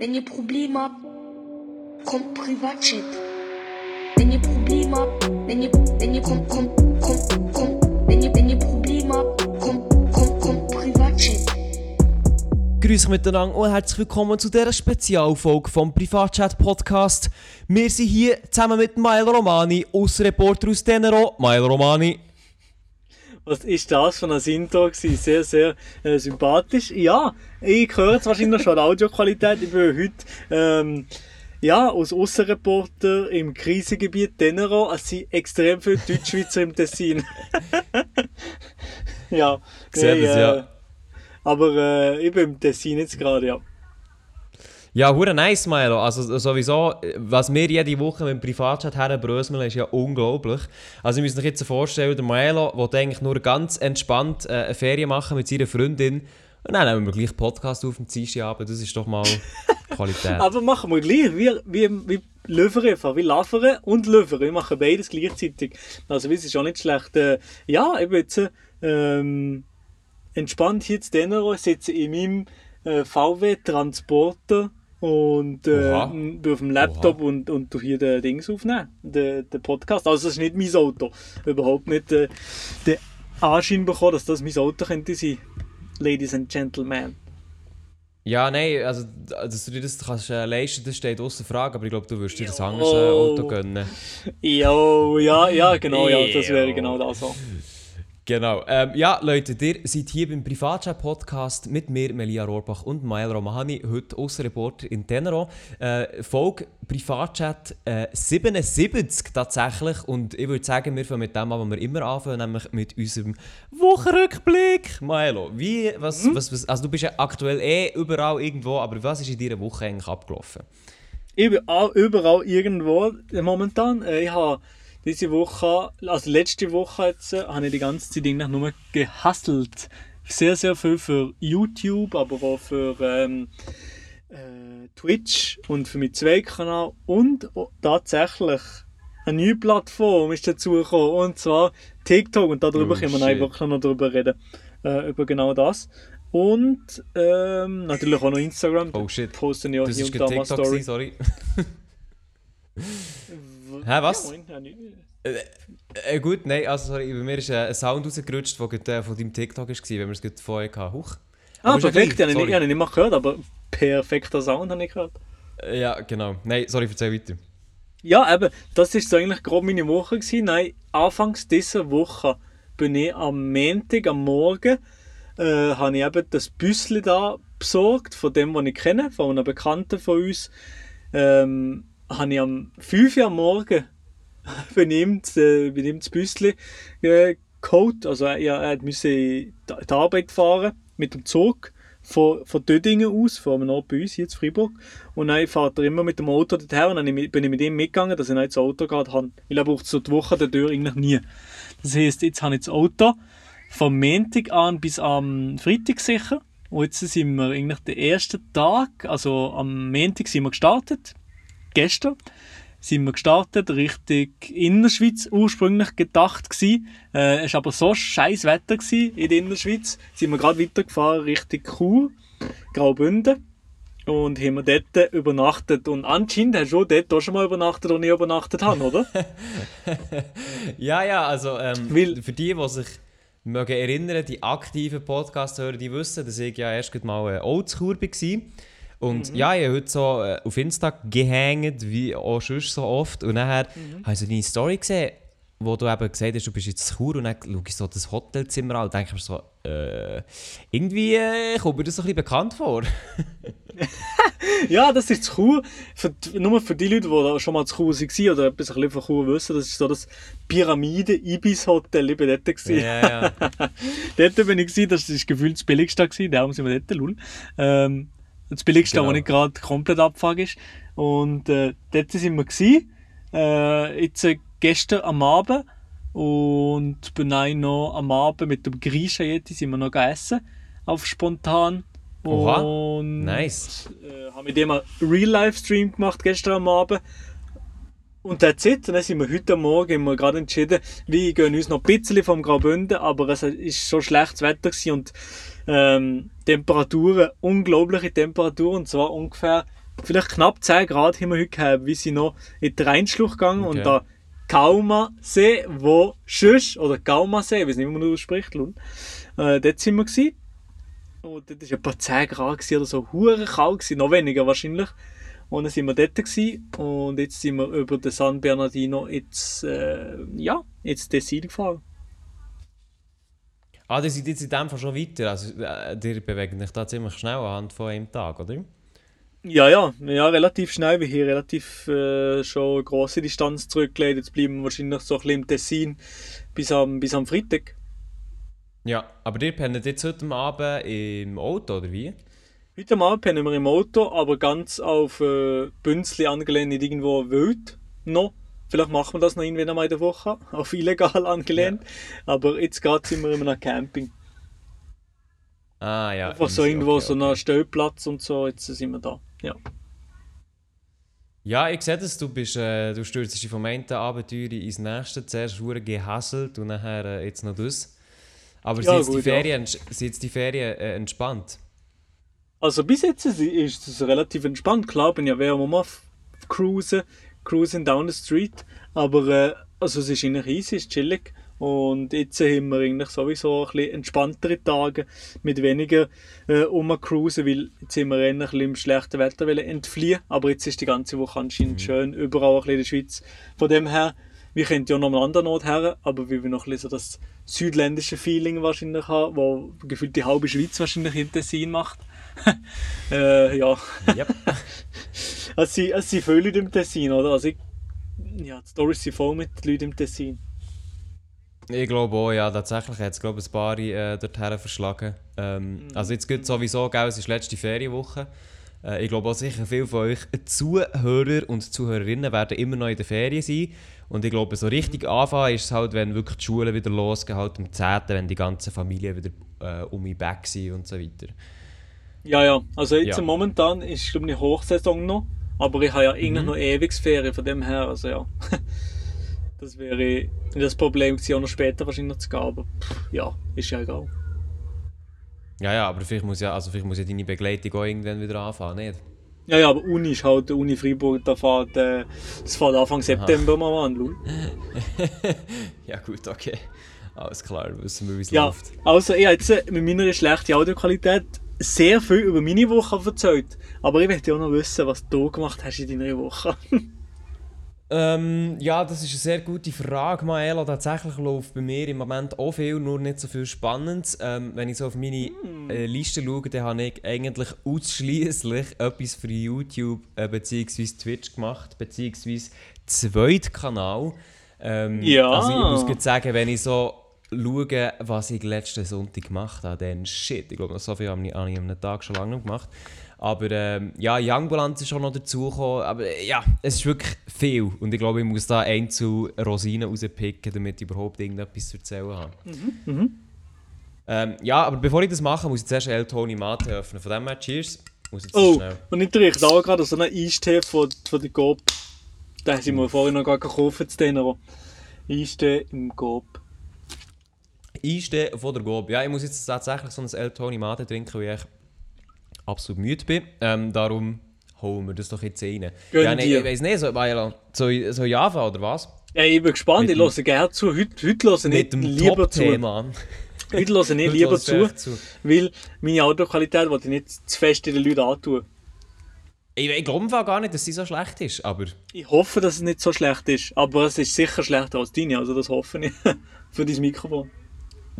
Wenn ihr Probleme habt, kommt Privatchat. Wenn ihr Probleme habt, wenn ihr, wenn ihr, kommt, kommt, kommt, kommt, wenn ihr, wenn ihr Probleme habt, kommt, kommt, kommt Privatchat. Grüß miteinander und herzlich willkommen zu dieser Spezialfolge vom Privatchat Podcast. Wir sind hier zusammen mit Milo Romani, Außenreporter aus Tenero. Milo Romani. Was ist das von ein Intro gewesen? Sehr, sehr äh, sympathisch. Ja, ich höre jetzt wahrscheinlich schon die Audioqualität. Ich bin heute ähm, ja, als Aussenreporter im Krisengebiet Tenero. Es sind extrem viele Deutschschweizer im Tessin. ja. Sehe das, äh, ja. Aber äh, ich bin im Tessin jetzt gerade, ja. Ja, hure nice, Milo. Also sowieso, was wir jede Woche mit dem Privatchat herbröseln, ist ja unglaublich. Also, ihr müsst euch jetzt vorstellen, der Milo will eigentlich nur ganz entspannt äh, eine Ferien machen mit seiner Freundin. Und dann nehmen wir gleich Podcast auf dem Dienstagabend. Das ist doch mal Qualität. Aber machen wir gleich. Wir, wir, wir löfern einfach. Wir laufen und löfern. Wir machen beides gleichzeitig. Also, das ist auch nicht schlecht. Äh, ja, ich bin jetzt ähm, entspannt hier zu Tenero. Ich sitze in meinem äh, VW-Transporter und äh, Oha. auf dem Laptop und, und tu hier den Dings aufnehmen, den, den Podcast. Also, das ist nicht mein Auto. Überhaupt nicht äh, den Anschein bekommen, dass das mein Auto könnte sein. Ladies and Gentlemen. Ja, nein, also, dass du dir das kannst, äh, leisten das steht außer Frage, aber ich glaube, du wirst dir das andere äh, Auto gönnen. Jo, ja, ja, genau, ja, das wäre genau das so. Genau. Ähm, ja, Leute, ihr seid hier beim Privatchat-Podcast mit mir, Melia Rohrbach und Mael Romahani, heute Außenreporter in Tenero. Äh, Folge Privatchat äh, 77 tatsächlich und ich würde sagen, wir fangen mit dem an, was wir immer anfangen, nämlich mit unserem Wochenrückblick. Maelo, wie, was, was, was, also du bist ja aktuell eh überall irgendwo, aber was ist in deiner Woche eigentlich abgelaufen? Ich bin auch überall irgendwo momentan. Äh, Ich habe diese Woche, also letzte Woche jetzt, äh, habe ich die ganze Zeit eigentlich nur gehustelt. Sehr, sehr viel für YouTube, aber auch für ähm, äh, Twitch und für meinen Zweitkanal und auch tatsächlich eine neue Plattform ist dazugekommen und zwar TikTok und darüber Oh, können wir shit. wirklich noch drüber reden. Äh, über genau das. Und ähm, natürlich auch noch Instagram. Oh, shit. Posten ja Das hier ist und da mal Story. sorry. Hä, was? Ja, moin, ja, nicht- Äh, gut, nein, also sorry, bei mir ist äh, ein Sound rausgerutscht, der gerade, äh, von deinem TikTok war, wenn wir es gerade vorher hatten. Huch. Ah, Aber ja perfekt, gleich, ich habe sorry. nicht, mal gehört, aber perfekter Sound habe ich gehört. Äh, Ja, genau. Nein, sorry, erzähl weiter. Ja, eben, das ist so eigentlich grob meine Woche gewesen. Nein, anfangs dieser Woche bin ich am Montag, am Morgen, äh, habe ich eben das Büssli da besorgt, von dem, was ich kenne, von einem Bekannten von uns. Ähm, habe ich am 5 Uhr am Morgen bei ihm, das, äh, bei ihm das Büssli äh, geholt. Also er, er musste die Arbeit fahren mit dem Zug von, von Dödingen aus, von einem Ort bei uns in Freiburg. Und dann fährt er immer mit dem Auto dorthin und dann bin ich- ich mit ihm mitgegangen, dass ich dann das Auto gerade habe. Weil er so die Woche der Tür eigentlich nie. Das heisst, jetzt habe ich das Auto vom Montag an bis am Freitag sicher. Und jetzt sind wir eigentlich den ersten Tag, also am Montag sind wir gestartet, gestern sind wir gestartet, Richtung Innerschweiz ursprünglich gedacht gsi. Äh, es war aber so scheiß Wetter gsi in der Innerschweiz, sind wir gerade weitergefahren Richtung Chur, Graubünden. Und haben wir dort übernachtet. Und anscheinend hast du dort auch schon mal übernachtet, wo ich übernachtet habe, oder? Ja, ja, also ähm, Weil- für die, die sich mögen erinnern, die aktiven Podcast-Hörer, die wissen, dass ich ja erst mal äh, Oldschur war. Und ja, ich habe heute so äh, auf Insta gehängt, wie auch schon so oft. Und nachher habe ich so deine Story gesehen, wo du eben gesagt hast, du bist jetzt Chur und dann schaue ich so das Hotelzimmer an und denke mir so, äh, irgendwie äh, kommt mir das so ein bisschen bekannt vor. Ja, das ist zu Chur. Für, nur für die Leute, die schon mal zu Chur waren oder etwas ein bisschen von Chur wissen, das ist so das Pyramide-Ibis-Hotel. Ich bin dort. Ja, ja. dort bin ich, das war gefühlt das billigste, darum sind wir dort, lul. Ähm, das billigste, Genau. wo nicht gerade komplett Abfahrt ist. Und äh, dort sind wir gewesen, äh, jetzt äh, gestern am Abend und bin dann noch am Abend mit dem Griechen Yeti sind wir noch gegessen, auf spontan. Oha, Und nice. äh, haben mit dem einen Real-Life-Stream gemacht gestern am Abend. Und that's it. Und dann sind wir heute Morgen haben wir gerade entschieden, wir gehen uns noch ein bisschen vom Graubünden, aber es ist so schlechtes Wetter gewesen und ähm, Temperaturen, unglaubliche Temperaturen, und zwar ungefähr vielleicht knapp 10 Grad haben wir heute gehabt, wie sie noch in den Rheinschluch gegangen Okay. und da Kaumasee, wo Schüss, oder Gaumasee, wie es nicht mehr man ausspricht, Lund, äh, dort sind wir gewesen. Und dort war etwa 10 Grad gewesen oder so, hure kalt gewesen, noch weniger wahrscheinlich. Und dann sind wir dort gewesen, und jetzt sind wir über den San Bernardino ins, äh, ja, ins Tessin gefahren. Ah, die sind jetzt in dem Fall schon weiter. Also, äh, die bewegen sich da ziemlich schnell anhand von einem Tag, oder? Ja, ja, ja, relativ schnell. Wir hier relativ äh, schon eine grosse Distanz zurückgelegt. Jetzt bleiben wir wahrscheinlich so ein bisschen im Tessin bis am, bis am Freitag. Ja, aber ihr pennt jetzt heute Abend im Auto, oder wie? Heute Abend pennen wir im Auto, aber ganz auf äh, Bünzli angelehnt, nicht irgendwo wild noch. Vielleicht machen wir das noch irgendwann einmal in der Woche, auf illegal angelehnt. Aber jetzt gerade sind wir in einem Camping. Ah, ja. Einfach so irgendwo okay, so okay. einen Stellplatz und so, jetzt sind wir da. Ja. Ja, ich sehe das, du, bist, äh, du stürzt dich vom einen Abenteuer ins nächste. Zuerst wurde gehasselt und nachher äh, jetzt noch das. Aber Ja, sind, jetzt die gut, ja. Ferien, sind jetzt die Ferien äh, entspannt? Also bis jetzt ist es relativ entspannt. Klar, bin ja während mal f- cruisen, cruising down the street. Aber äh, also es ist eigentlich easy, es ist chillig. Und jetzt haben wir eigentlich sowieso ein bisschen entspanntere Tage mit weniger äh, rumcruisen, weil jetzt sind wir eher ein bisschen im schlechten Wetter wollen entfliehen. Aber jetzt ist die ganze Woche anscheinend schön, überall ein bisschen in der Schweiz. Von dem her, wir können ja noch am anderen Ort her, aber weil wir noch ein bisschen so das südländische Feeling wahrscheinlich haben, wo gefühlt die halbe Schweiz wahrscheinlich in Tessin macht. äh, ja, Yep. es sind, es sind viele Leute im Tessin, oder? Also ich, ja, die Storys sind voll mit Leuten im Tessin. ich glaube auch, ja, tatsächlich hat es glaube ein paar äh, dorthin verschlagen. Ähm, Also jetzt geht sowieso, gell, es ist letzte Ferienwoche. Äh, ich glaube auch sicher viele von euch Zuhörer und Zuhörerinnen werden immer noch in der Ferien sein. Und ich glaube, so richtig anfangen ist es halt, wenn wirklich die Schulen wieder losgehen, halt am 10., wenn die ganzen Familien wieder äh, um mich back sind und so weiter. Ja, ja, also jetzt Ja. momentan ist glaube ich eine Hochsaison noch, aber ich habe ja eigentlich Mhm. noch ewig Ferien, von dem her, also ja. das wäre das Problem gewesen, auch noch später wahrscheinlich zu gehen, aber ja, ist ja egal. Ja, ja, aber vielleicht muss ja, also vielleicht muss ja deine Begleitung auch irgendwann wieder anfangen, nicht? Ja, ja, aber Uni ist halt, Uni Freiburg, da fährt, äh, das fährt Anfang September mal an, lol. Ja gut, okay. Alles klar, wissen wir, wie es Ja, läuft. also ich habe jetzt äh, mit meiner schlechten Audioqualität sehr viel über meine Woche erzählt. Aber ich möchte auch noch wissen, was du gemacht hast in deiner Woche. Ähm, ja, das ist eine sehr gute Frage, Maela. Tatsächlich läuft bei mir im Moment auch viel, nur nicht so viel Spannendes. Ähm, wenn ich so auf meine äh, Liste schaue, dann habe ich eigentlich ausschließlich etwas für YouTube äh, bzw. Twitch gemacht, bzw. Zweitkanal. Ähm, Ja. Also ich muss sagen, wenn ich so schaue, was ich letzten Sonntag gemacht habe, dann shit. Ich glaube, so viel habe ich, an einem Tag schon lange nicht gemacht. Aber ähm, ja, Youngbalance ist schon noch dazugekommen. Aber äh, ja, es ist wirklich viel. Und ich glaube, ich muss da einzelne Rosinen rauspicken, damit ich überhaupt irgendetwas zu erzählen habe. Ähm, ja, aber bevor ich das mache, muss ich zuerst El Tony Mate öffnen. Von dem her, cheers. Muss jetzt Oh, schnell. und ich trinke da gerade so einen Eistee von, von der Coop. Den sind wir vorhin noch gar gekauft zu denen, aber Eistee im Coop. Einstehen von der Gob. Ja, ich muss jetzt tatsächlich so ein El Tony Mate trinken, weil ich absolut müde bin. Ähm, darum holen wir das doch jetzt rein. Gönn ja, nee, ich weiß nicht, soll, Maela, soll, soll ich anfangen oder was? Ja, ich bin gespannt, Mit ich höre gerne zu. Heute, heute höre ich lieber zu. Heute höre ich nicht lieber zu, zu. weil meine Audioqualität wollte ich nicht zu fest den Leuten antun. Ich, ich glaube gar nicht, dass sie so schlecht ist, aber Ich hoffe, dass es nicht so schlecht ist, aber es ist sicher schlechter als deine, also das hoffe ich für dein Mikrofon.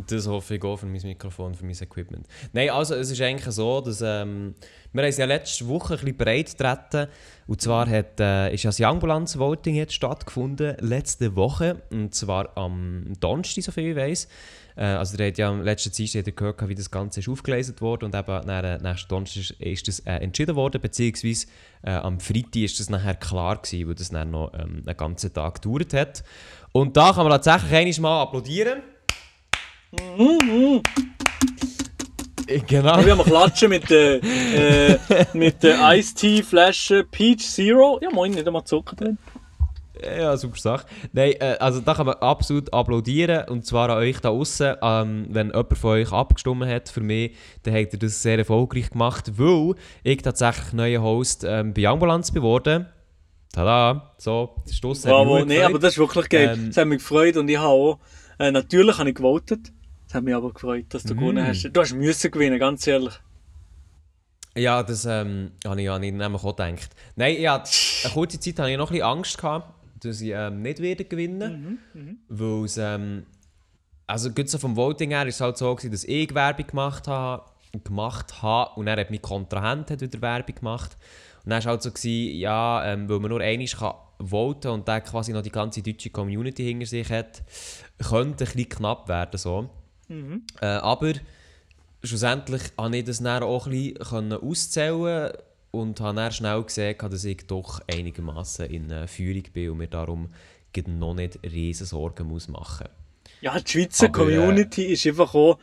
Das hoffe ich auch für mein Mikrofon, für mein Equipment. Nein, also es ist eigentlich so, dass ähm, wir es ja letzte Woche ein bisschen breit getreten und zwar hat, äh, ist das Youngbalance Voting jetzt stattgefunden, letzte Woche und zwar am Donnerstag, soviel ich weiß. Äh, also ihr habt ja am letzten Dienstag gehört, wie das Ganze ist aufgelesen wurde und eben nach, äh, nächsten Donnerstag ist- das äh, entschieden worden, beziehungsweise äh, am Freitag ist das nachher klar gewesen, weil das dann noch ähm, einen ganzen Tag gedauert hat. Und da kann man tatsächlich einmal mal applaudieren. Genau. Wir haben klatschen mit der, äh, mit der Ice Tea Flasche Peach Zero. Ja, moin, nicht einmal Zucker drin. Ja, super Sache. Nein, äh, also da kann man absolut applaudieren und zwar an euch da außen. Ähm, wenn jemand von euch abgestimmt hat für mich, dann hat er das sehr erfolgreich gemacht, weil ich tatsächlich neuer Host ähm, bei Ambulance geworden. Tada, so, der hat Bravo, nee, aber das ist wirklich geil. Ähm, das hat mich gefreut und ich habe auch, äh, natürlich habe ich gewotet. Das hat mich aber gefreut, dass du Mm. gewonnen hast. Du hast müssen gewinnen, ganz ehrlich. Ja, das ähm, habe ich ja nicht nämlich auch gedacht. Nein, ja, eine kurze Zeit hatte ich noch ein bisschen Angst, gehabt, dass ich ähm, nicht werde gewinnen Weil es, ähm, also gut so vom Voting her ist es halt so gewesen, dass ich Werbung gemacht habe, gemacht habe und dann hat mein Kontrahent hat wieder Werbung gemacht. Und dann war es halt so, gewesen, ja, ähm, weil man nur einmal kann voten und der quasi noch die ganze deutsche Community hinter sich hat, könnte ein bisschen knapp werden so. Äh, aber schlussendlich konnte ich das dann auch ein bisschen auszählen und habe dann schnell gesehen, dass ich doch einigermaßen in äh, Führung bin und mir darum noch nicht riesen Sorgen muss machen Ja, die Schweizer Aber, äh, Community ist einfach auch,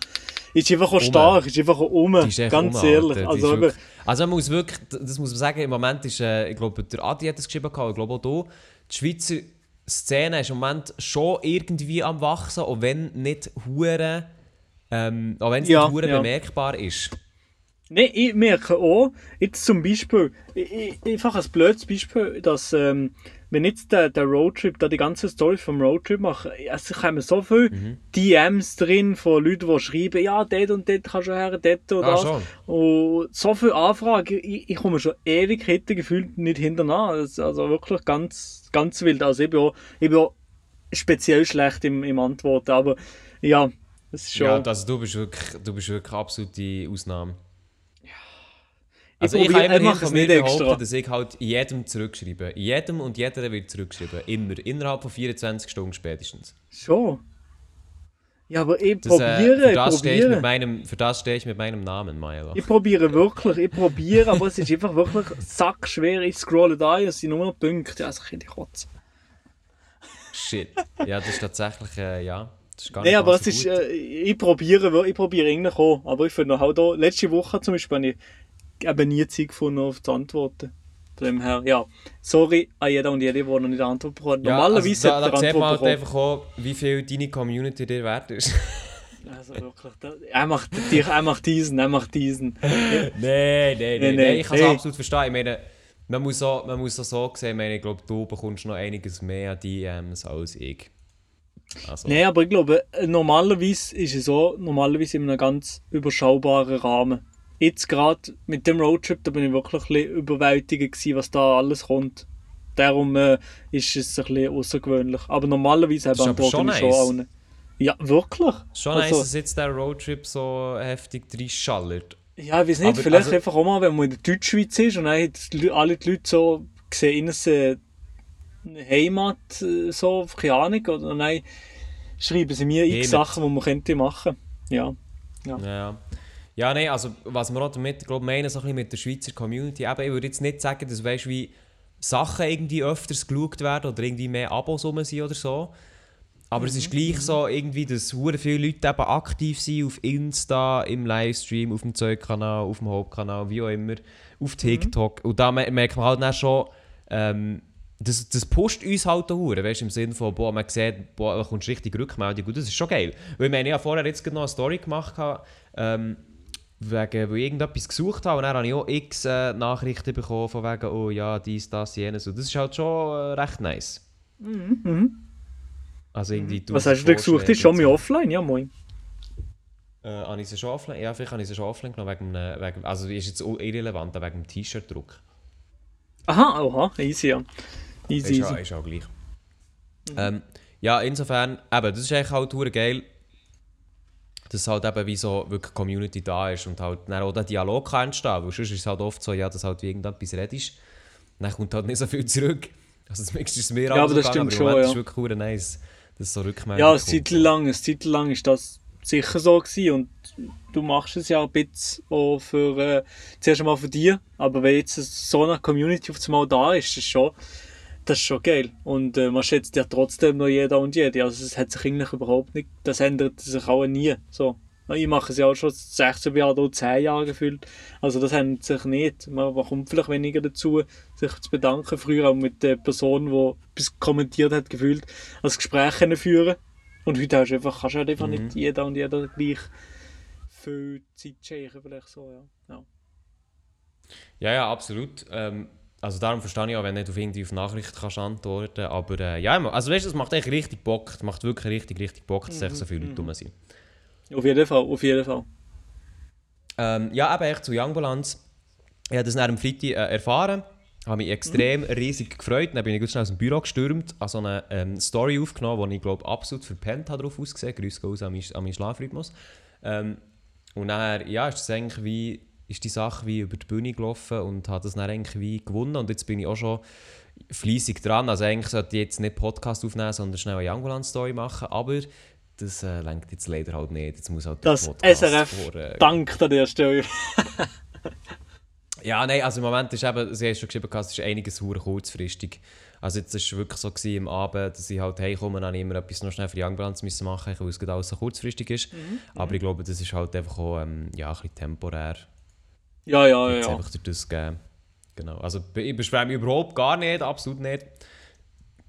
ist einfach auch stark, ist einfach auch um, ganz rum, ehrlich. Alter. Also, wirklich, also man muss wirklich, das muss man sagen, im Moment ist, äh, ich glaube, der Adi hat das geschrieben, gehabt, ich glaube auch du, die Schweizer Szene ist im Moment schon irgendwie am wachsen, auch wenn nicht hure, ähm, auch wenn es Ja, nicht hure ja. bemerkbar ist. Nein, ich merke auch, jetzt zum Beispiel, ich, ich, einfach ein blödes Beispiel, dass, ähm, wenn jetzt der, der Roadtrip, da die ganze Story vom Roadtrip machen, also kommen so viele Mhm. DMs drin von Leuten, die schreiben, ja, dort und dort kannst du her, dort und Ah, das. schon? Und so viele Anfragen, ich, ich komme schon Ewigkeiten gefühlt nicht hinterher. Also wirklich ganz, ganz wild. Also ich bin auch, ich bin auch speziell schlecht im, im Antworten, aber ja, das ist schon... Ja, also du bist wirklich, du bist wirklich absolute Ausnahme. Ich Also ich, kann ich von es mir behaupten, dass ich halt jedem zurückschreibe. Jedem und jeder wird zurückschreiben. Immer. Innerhalb von 24 Stunden spätestens. Schon. Ja, aber ich Das, äh, probiere, für, ich das stehe ich mit probiere. meinem, für das stehe ich mit meinem Namen, Milo. Ich probiere wirklich, ich probiere, aber es ist einfach wirklich sackschwer. Ich scrolle da und es sind nur noch Punkte. Also ich könnte kotzen. Shit. Ja, das ist tatsächlich, äh, ja. Das ist gar aber es ist, äh, ich probiere, ich probiere eigentlich auch. Aber ich finde halt auch, letzte Woche zum Beispiel, habe ich eben nie Zeit gefunden, auf zu antworten. Von dem her, ja. Sorry an jeden und jede, der noch nicht Antwort bekommen hat. ja, Normalerweise also, da, da sieht man halt einfach auch, wie viel deine Community dir wert ist. Also wirklich, da, er macht dich, er macht diesen, er macht diesen. nein, nein, nein, nein, nein. Ich kann es hey. absolut verstehen. Ich meine, man muss auch, man muss auch so sehen, ich, meine, ich glaube, du bekommst noch einiges mehr DMs als ich. Also, Nein, aber ich glaube, normalerweise ist es so, normalerweise in einem ganz überschaubaren Rahmen. Jetzt gerade mit dem Roadtrip, da bin ich wirklich ein bisschen überwältigt gewesen, was da alles kommt. Darum äh, ist es ein bisschen außergewöhnlich. Aber normalerweise aber beantworte schon ich schon nice. allen. Ja, wirklich? Schon Also- nice, dass jetzt der Roadtrip so heftig reinschallert. Ja, ich weiß nicht, Aber, vielleicht also- einfach auch mal, wenn man in der Deutschschweiz ist und dann haben alle die Leute so sehen, es äh, Heimat, so, keine Ahnung, oder dann schreiben sie mir x Heimat. Sachen, die man könnte machen. Ja. Ja, ja. Ja, nein, also was wir auch damit glaub, meinen, so ein bisschen mit der Schweizer Community, eben, ich würde jetzt nicht sagen, dass weißt, wie Sachen irgendwie öfters geschaut werden oder irgendwie mehr Abos rum sind oder so. Aber es ist gleich so, irgendwie, dass hure viele Leute eben aktiv sind auf Insta, im Livestream, auf dem Zeugkanal, auf dem Hauptkanal, wie auch immer, auf TikTok. Und da me- merkt man halt dann schon, ähm, das, das pusht uns halt auch hure, weißt du, im Sinne von, boah, man sieht, boah, da kommt richtig Rückmeldung und das ist schon geil. Weil ich meine, ich habe vorher jetzt noch eine Story gemacht, ähm, wegen, weil ich irgendetwas gesucht habe und dann habe ich auch x äh, Nachrichten bekommen von wegen, oh ja, dies, das, jenes und das ist halt schon äh, recht nice. Also irgendwie Mhm, Was hast du denn gesucht? Ist schon mal offline? Ja, moin. Äh, habe ich sie schon offline? Ja, vielleicht habe ich sie schon offline genommen, wegen, wegen, also ist jetzt auch irrelevant, wegen dem T-Shirt-Druck. Aha, oha, easy, ja. Easy, Ist, ja, easy. ist auch gleich. Ähm, ja, insofern, eben, das ist eigentlich halt hure geil, dass halt eben wie so wirklich Community da ist und halt dann auch der Dialog kann entstehen, weil sonst ist es halt oft so, ja, dass halt wie irgendetwas redest, dann kommt halt nicht so viel zurück. Also zumindest ist es mir Ja, aber das gegangen, stimmt aber schon, ist ja. wirklich hure nice, dass so Rückmeldung Ja, eine kommt. Lang, Zeit lang ist das sicher so gewesen und du machst es ja ein bisschen auch für, äh, zuerst einmal für dich, aber wenn jetzt so eine Community auf einmal da ist, ist schon, das ist schon geil. Und äh, man schätzt ja trotzdem noch jeder und jede, also es hat sich eigentlich überhaupt nicht, das ändert sich auch nie, so. Ich mache es ja auch schon 16 Jahre oder 10 Jahre gefühlt. Also das haben sich nicht. Man kommt vielleicht weniger dazu, sich zu bedanken. Früher auch mit der Person, die etwas kommentiert hat, gefühlt, als Gespräch können führen Und heute hast du einfach, kannst du halt einfach Mhm. nicht jeder und jeder gleich viel Zeit schenken, vielleicht so, ja. ja. Ja, ja, absolut. Ähm, also darum verstehe ich auch, wenn du nicht auf irgendwie auf Nachrichten kannst antworten Aber äh, ja, also weißt du, es macht echt richtig Bock. Es macht wirklich richtig, richtig Bock, dass echt so viele Leute rum sind. Auf jeden Fall, auf jeden Fall. Ähm, ja, eben echt zu Youngbalance. Ich habe das nach dem Freitag äh, erfahren. Habe mich extrem riesig gefreut. Dann bin ich ganz schnell aus dem Büro gestürmt, habe so eine ähm, Story aufgenommen, die ich glaube absolut verpennt habe drauf ausgesehen. Grüße gehen raus an meinen, an meinen Schlafrhythmus. Ähm, und nachher, ja, ist das eigentlich wie, ist die Sache wie über die Bühne gelaufen und habe das dann eigentlich wie gewonnen. Und jetzt bin ich auch schon fleissig dran. Also eigentlich sollte ich jetzt nicht Podcast aufnehmen, sondern schnell eine Youngbalance-Story machen. Aber das äh, lenkt jetzt leider halt nicht. Jetzt muss halt der Das Podcast SRF vor, äh, dankt an der Stelle. Ja, nein, also im Moment ist eben, sie haben schon geschrieben, es ist einiges hure kurzfristig. Also jetzt war es wirklich so gewesen, am Abend, dass ich halt heimkomme und dann immer etwas noch schnell für die müssen machen musste, weil es gerade alles so kurzfristig ist. Aber ich glaube, das ist halt einfach auch ähm, ja, ein bisschen temporär. Ja, ja, ja. einfach durch das gegeben. Genau. Also ich beschwere mich überhaupt gar nicht, absolut nicht.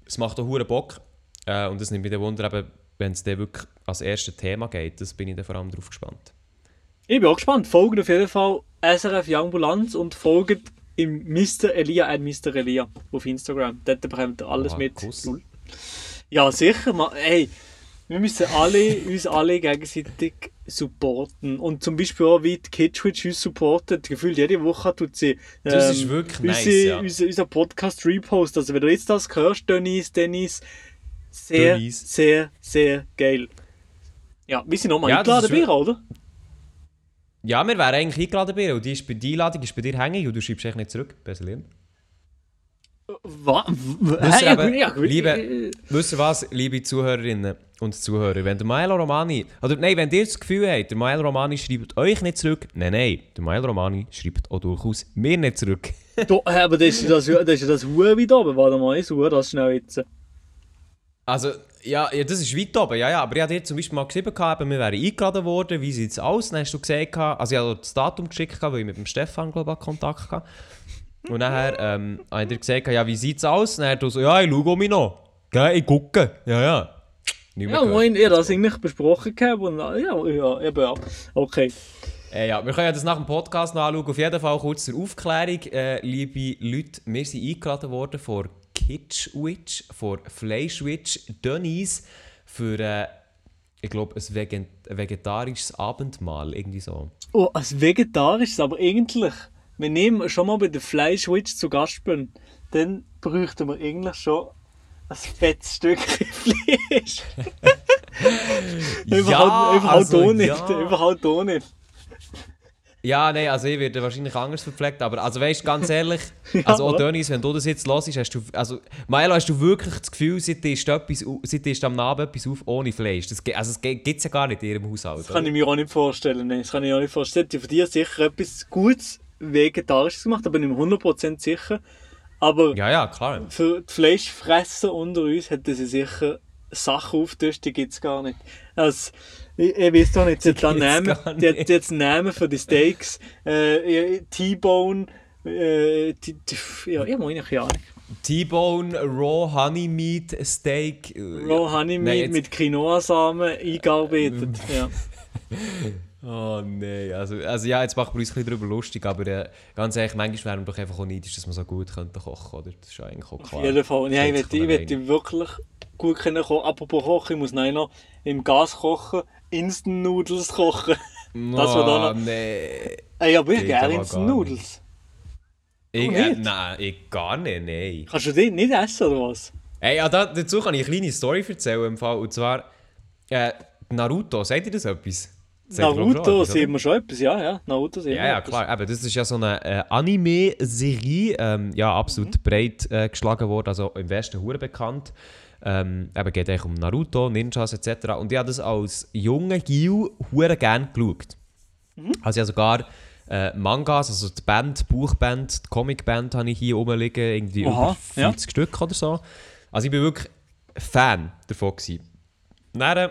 Es macht auch hure Bock. Äh, und das nimmt mich dann Wunder, eben, wenn es dann wirklich als erstes Thema geht. Das bin ich dann vor allem drauf gespannt. Ich bin auch gespannt. Folgt auf jeden Fall SRF Youngbulanz und folgt im Mr. Elia und Mr. Elia auf Instagram. Dort bekommt ihr alles Oha, mit. Kuss. Ja, sicher. Hey, wir müssen alle, uns alle gegenseitig supporten. Und zum Beispiel auch, wie die Kitschwitch uns supportet. Gefühlt jede Woche tut sie ähm, Das ist wirklich nice, unsere, ja. unser, unser Podcast repost. Also wenn du jetzt das hörst, Dennis, Dennis, sehr, Dennis. sehr, sehr geil. Ja, wir sind nochmal Ja, eingeladen, Bira, oder? Ja, wir wären eigentlich eingeladen bei dir. Und die, ist bei, die Einladung ist bei dir hängen und du schreibst echt nicht zurück. Besser. Was? Ja, eben, ja, liebe, wisst ihr was, liebe Zuhörerinnen und Zuhörer, wenn der Maelo Romani, oder nein, wenn ihr das Gefühl habt, der Maelo Romani schreibt euch nicht zurück, nein, nein, der Maelo Romani schreibt auch durchaus mir nicht zurück. Hä, aber das ist das, das, ist das Hure wieder oben. Warte mal, ich suche das schnell jetzt. Also, ja, ja, das ist weit oben, ja, ja, aber ich hatte dir zum Beispiel mal geschrieben, gehabt, eben, wir wären eingeladen worden, wie sieht es aus? Dann hast du gesagt, also ich habe das Datum geschickt, weil ich mit dem Stefan, glaube ich, Kontakt hatte. Und nachher ähm, habe ich gesagt, ja, wie sieht es aus? Hat er so, ja, ich schaue mich noch. Gell, ich gucke. Ja, ja. Nicht mehr Ja, moin, ihr das eigentlich besprochen gehabt und ja, ja, eben ja. Okay. Äh, ja, wir können ja das nach dem Podcast noch anschauen. Auf jeden Fall kurz zur Aufklärung. Äh, liebe Leute, wir sind eingeladen worden von Kitschwitch, von Fleischwitch, Denise für, äh, ich glaube, ein Veget vegetarisches Abendmahl. Irgendwie so. Oh, als vegetarisches, aber eigentlich, wenn ich schon mal bei der Fleischwitch zu Gast bin, dann bräuchten wir eigentlich schon ein fettes Stück Fleisch. Überhaupt, überhaupt also, auch nicht. ja. Überhaupt auch nicht. Ja, nein, also ich werde wahrscheinlich anders verpflegt, aber also weißt ganz ehrlich, also auch? Dennis, wenn du das jetzt hörst, hast du, also Milo, hast du wirklich das Gefühl, seit ist etwas, au- seit dir ist am Abend etwas auf ohne Fleisch? Das, also es gibt es ja gar nicht in ihrem Haushalt. Das kann ich mir auch nicht vorstellen. Nein, das kann ich auch nicht vorstellen. Von dir sicher etwas Gutes Vegetarisches gemacht, aber nicht 100% sicher. Aber Ja, ja, klar. für die Fleischfresser unter uns hätten sie sicher Sachen aufgetischt, die gibt es gar nicht. Also, ich, ich weiß doch nicht, sie hat Namen, die, hat- hat Namen für die Steaks, äh, T-Bone, äh, ja, ich eigentlich keine Ahnung. T-Bone, Raw Honey Meat Steak. äh, Raw Honey Nein, Meat jetzt- mit Quinoa-Samen eingearbeitet. ja. Oh nein, also, also ja, jetzt machen wir uns ein bisschen darüber lustig, aber äh, ganz ehrlich, manchmal wären wir doch einfach auch neidisch, dass wir so gut könnten kochen, oder? Das ist ja eigentlich auch klar. Auf jeden Fall. Ja, ich möchte, wirklich gut können kochen. Apropos kochen, ich muss nein noch im Gas kochen, Instant Noodles kochen. Das war da Oh, noch- nee. Ey, aber ich gerne Instant Noodles. Ich, äh, nein, ich gar nicht, nein. Kannst du die nicht essen oder was? Ey, ja, da, dazu kann ich eine kleine Story erzählen im Fall, und zwar äh, Naruto, sagt ihr das etwas? Naruto sehen wir schon etwas, ja, ja. Naruto sehen Ja, wir ja, etwas. klar. Eben, das ist ja so eine äh, Anime-Serie, ähm, ja, absolut breit äh, geschlagen worden, also im Westen hure bekannt. Ähm, eben geht eigentlich um Naruto, Ninjas etc. Und ich habe das als junger Gil hure gern geschaut. Also ich habe sogar äh, Mangas, also die Band, Buchband, die Comicband habe ich hier rumliegen, irgendwie Aha, über ja. 50 Stück oder so. Also ich bin wirklich Fan davon gewesen. Dann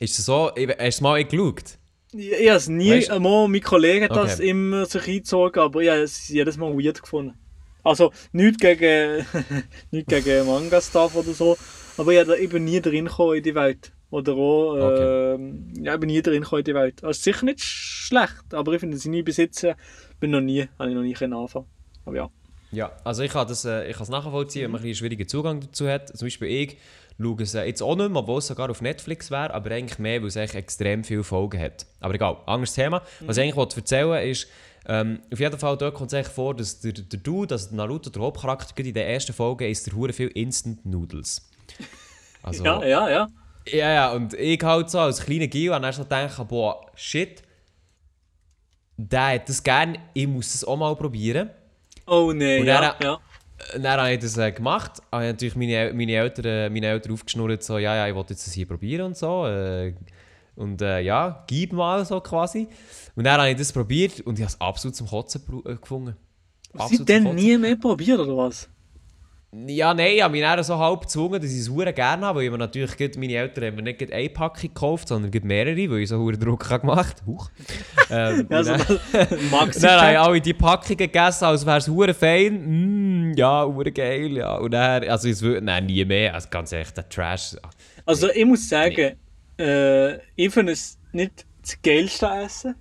Ist es so, hast du es mal geschaut? Ich, ich habe es nie, Weißt- einmal, mein Kollege hat das Okay. immer sich eingezogen, aber ich habe es jedes Mal weird gefunden. Also, nichts gegen, nicht gegen Manga-Stuff oder so, aber ich habe da eben nie drin in die Welt. Oder auch, Okay. ja, ich bin nie drin in die Welt. Also sicher nicht schlecht, aber ich finde sie nie besitzen, bin noch nie, habe ich noch nie anfangen. Aber ja. Ja, also ich kann das äh, ich kann es nachvollziehen, wenn man ein bisschen schwierigen Zugang dazu hat. Zum Beispiel ich schaue es jetzt auch nicht mehr, obwohl es sogar auf Netflix wäre, aber eigentlich mehr, weil es eigentlich extrem viele Folgen hat. Aber egal, anderes Thema. Was ich eigentlich wollte erzählen ist, ähm, auf jeden Fall dort kommt es eigentlich vor, dass der, der also der Naruto, der Hauptcharakter, in der ersten Folge isst der hure viel Instant Noodles. Also, Ja, ja, ja. Ja, ja, und ich halt so als kleiner Gil habe dann so gedacht, boah, shit, der hat das gerne, ich muss das auch mal probieren. Oh nein, Und ja, dann- ja. Äh, Dann habe ich das äh, gemacht. Habe ich natürlich meine, meine, Eltern, äh, meine Eltern aufgeschnurrt, so, ja, ja, ich wollte jetzt das hier probieren und so. Äh, und äh, ja, gib mal so quasi. Und dann habe ich das probiert und ich habe es absolut zum Kotzen äh, gefunden. Absolut Seitdem Kotzen. nie mehr probiert, oder was? Ja, nein, ich habe mich dann so halb gezwungen, dass ich es sehr gerne habe, weil ich mir natürlich meine Eltern haben mir nicht eine Packung gekauft, sondern mehrere, weil ich so einen Druck habe gemacht Huch. ähm, Ja, so Maxi dann habe ich alle die Packungen gegessen, als wäre es hure fein. Mm, ja, hure geil, ja. Und dann, also es wird, nein, nie mehr. Also ganz ehrlich, der Trash. Also ich muss sagen, äh, ich finde es nicht das geilste Essen.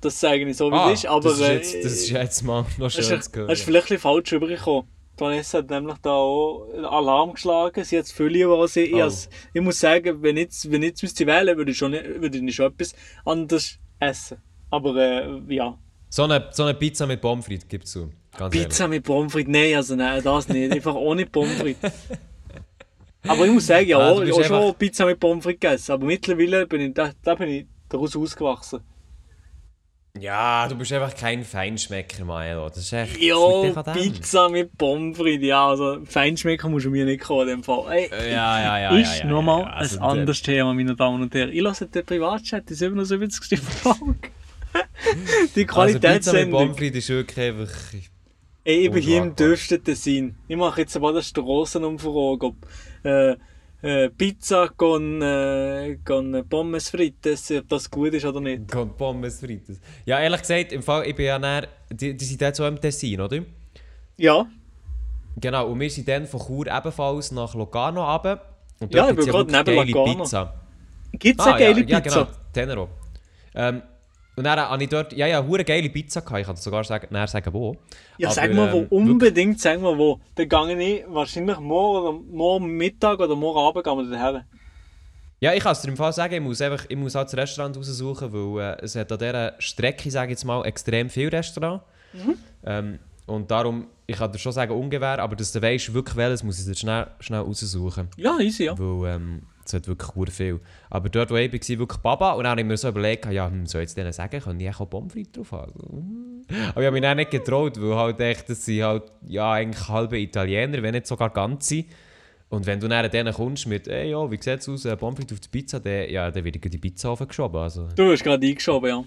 Das sage ich so, wie Ah, es ist, aber das, ist äh, jetzt, das ist jetzt mal noch das schön ist, zu das ist hören. vielleicht ein bisschen falsch rübergekommen. Vanessa hat nämlich da auch Alarm geschlagen, sie hat es lieber als ich. Ich, Oh. has- ich muss sagen, wenn ich jetzt, wenn ich jetzt müsste wählen würde ich schon würde ich nicht schon etwas anderes essen. Aber äh, ja, So eine, so eine Pizza mit Pommes frites gibt es zu. Ganz Pizza mit Pommes frites, nein, also nein, das nicht, einfach ohne Pommes frites. Aber ich muss sagen, ja, Ah, bist auch schon Pizza mit Pommes frites gegessen, aber mittlerweile bin ich, da, da bin ich daraus ausgewachsen. Ja, du bist einfach kein Feinschmecker, Maelo. Das ist echt. Jo. Pizza mit Pommes frites, ja, also Feinschmecker musst du mir nicht kommen in dem Fall. Ey, Ja, ja, ja. ist ja, ja, nochmal ja, ja. Also, ein anderes Thema, meine Damen und Herren. Ich lasse den Privatchat, die 77. Folge. die Also Pizza mit. Pommes frites ist wirklich einfach... Ey, ich bin hier im dürfsten Tessin. Ich mache jetzt mal eine Strassenumfrage, ob äh, äh, Pizza con, äh, con Pommes frites, ob das gut ist oder nicht. Con Pommes frites. Ja, ehrlich gesagt, im Fall, ich bin ja näher... Die, die sind jetzt so im Tessin, oder? Ja, Genau, und wir sind dann von Chur ebenfalls nach Locarno runter. Und Ja, dort ich gibt's bin gerade wirklich neben Locarno. Pizza. gibt es Ah, eine geile ja, Pizza? Ja, genau, Tenero. Ähm, und dann habe ich dort, ja, ja, hure geile Pizza gehabt. Ich kann sogar sagen, näher sagen, wo. Ja, Aber, sag mal wo, ähm, unbedingt sag mal wo. Dann gehe ich wahrscheinlich morgen, oder morgen Mittag oder morgen Abend gehen wir daher. Ja, ich kann es dir im Fall sagen, ich muss, einfach, ich muss halt das Restaurant raussuchen, weil äh, es hat an dieser Strecke, sage ich jetzt mal, extrem viele Restaurants. Ähm, und darum, ich kann dir schon sagen, ungefähr, aber dass du weißt, wirklich welches, muss ich dir schnell, schnell raussuchen. Ja, easy, ja. Weil ähm, es hat wirklich sehr viel. Aber dort, wo ich war, war wirklich Baba. Und dann habe ich mir so überlegt, ja, hm, soll ich jetzt denen sagen, können die auch Pommes frites drauf haben? hm. Aber ich habe mich dann nicht getraut, weil halt echt, das sind halt, ja, eigentlich halbe Italiener, wenn nicht sogar ganze. Und wenn du dann denen kommst mit, ey, ja, wie sieht es aus, äh, Pommes frites auf die Pizza, dann, ja, dann wird ich die Pizza aufgeschoben. Also, Du hast gerade eingeschoben, ja.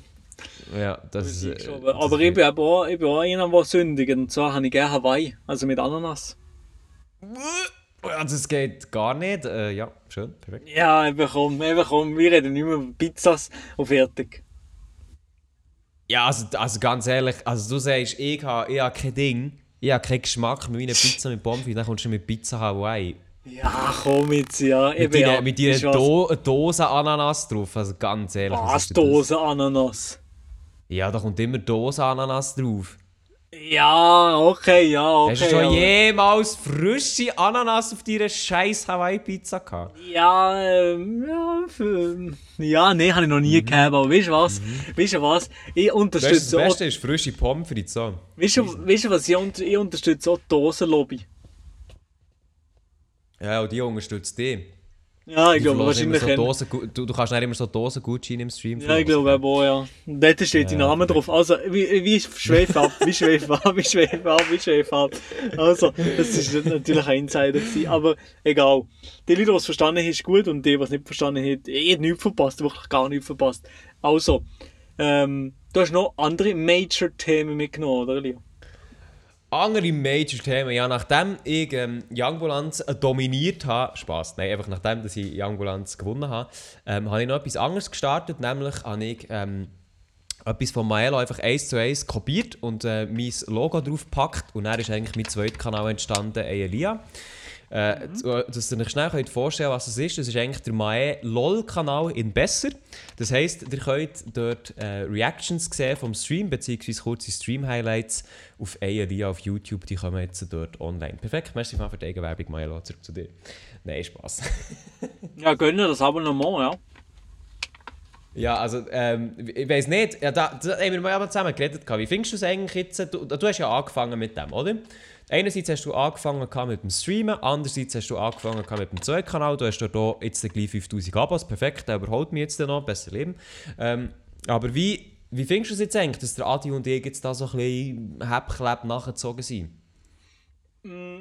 ja, das ist... äh, Aber ich bin auch, ich bin auch einer, der sündigt. Und zwar habe ich gerne Hawaii, also mit Ananas. Ja, das geht gar nicht. Äh, ja, schön, perfekt. Ja, eben komm, eben komm. Wir reden nicht mehr über Pizzas und fertig. Ja, also, also ganz ehrlich, also du sagst, ich habe, ich habe kein Ding, ich habe keinen Geschmack mit meiner Pizza mit Pommes frites, dann kommst du mit Pizza Hawaii. Ja, komm jetzt, ja. Mit Eben, deiner, ja. mit deiner was- Do Dose Ananas drauf, also ganz ehrlich. Was? Dose Ananas? Ja, da kommt immer Dose Ananas drauf. Ja, okay, ja, okay. Hast du schon aber- jemals frische Ananas auf deiner scheiß Hawaii-Pizza gehabt? Ja, ähm, ja, für, ja, nee, habe ich noch Mhm. nie gehabt, aber weißt du was? Weißt du was? Ich Weißt du, das unterstütze auch, Beste ist frische Pommes frites. So. weißt du, weißt du was? Ich, unter- ich unterstütze auch die Dosenlobby. Ja, und die unterstützt dich. Ja, ich Die glaube wahrscheinlich. So. Dosen, du, du kannst nicht immer so Dosengutscheine im Stream Ja, ich glaube auch, ja. Und dort steht Ja, Name drauf. Also, wie, wie schweif ab, wie schweif ab, wie schweif ab, wie schweif ab. Also, das ist natürlich ein Insider gewesen, aber egal. Die Leute, die es verstanden haben, ist gut und die, die es nicht verstanden haben, ich habe nichts verpasst, wirklich gar nichts verpasst. Also, ähm, du hast noch andere Major-Themen mitgenommen, oder Leo? Andere Major-Themen. Ja, nachdem ich ähm, Youngbulanz dominiert habe, Spaß, nein, einfach nachdem dass ich Youngbulanz gewonnen habe, ähm, habe ich noch etwas anderes gestartet. Nämlich habe ich ähm, etwas von Maelo einfach eins zu eins kopiert und äh, mein Logo drauf gepackt. Und dann ist eigentlich mein zweiter Kanal entstanden, Elia. Äh, mhm. Dass ihr euch schnell könnt vorstellen was es ist, das ist eigentlich der Mae LOL-Kanal in besser. Das heisst, ihr könnt dort äh, Reactions sehen vom Stream, beziehungsweise kurze Stream-Highlights auf ALI auf YouTube, die kommen jetzt dort online. Perfekt, merci mal für die Eigenwerbung, Mae, zurück zu dir. Nein, Spaß. ja, gönnen das Abonnement, ja. Ja, also, ähm, ich weiß nicht, ja, da, da haben wir mal zusammen geredet. Wie findest du es eigentlich jetzt? Du, du hast ja angefangen mit dem, oder? Einerseits hast du angefangen mit dem Streamen, andererseits hast du angefangen mit dem zweiten Kanal. Du hast dort jetzt gleich 5000 Abos, perfekt, der überholt mich jetzt noch, besser leben. Ähm, aber wie, wie findest du es jetzt eigentlich, dass der Adi und ich jetzt da so ein bisschen Häppchleb nachgezogen sind? Mm.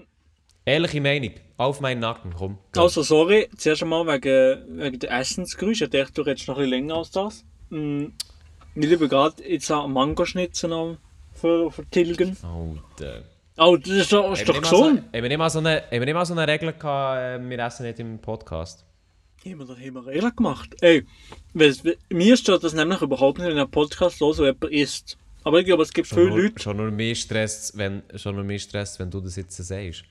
Ehrliche Meinung, auf meinen Nacken, komm. komm. Also sorry, zuerst einmal wegen, wegen der Essensgeräusche. Ich dachte, du redest noch ein bisschen länger als das. Mm. Ich liebe gerade jetzt einen Mangoschnitzel für, für Tilgen. Oh. Oh, das ist doch, ist doch gesund. So, haben wir nicht mal so eine, haben wir nicht mal so eine Regel gehabt, äh, wir essen nicht im Podcast? Haben wir, haben wir Regeln gemacht? Ey, mir steht das nämlich überhaupt nicht in einem Podcast los, wo jemand isst. Aber ich glaube, es gibt schon viele nur, Leute... Schon nur mehr Stress, wenn, schon nur mehr Stress, wenn du das jetzt sagst.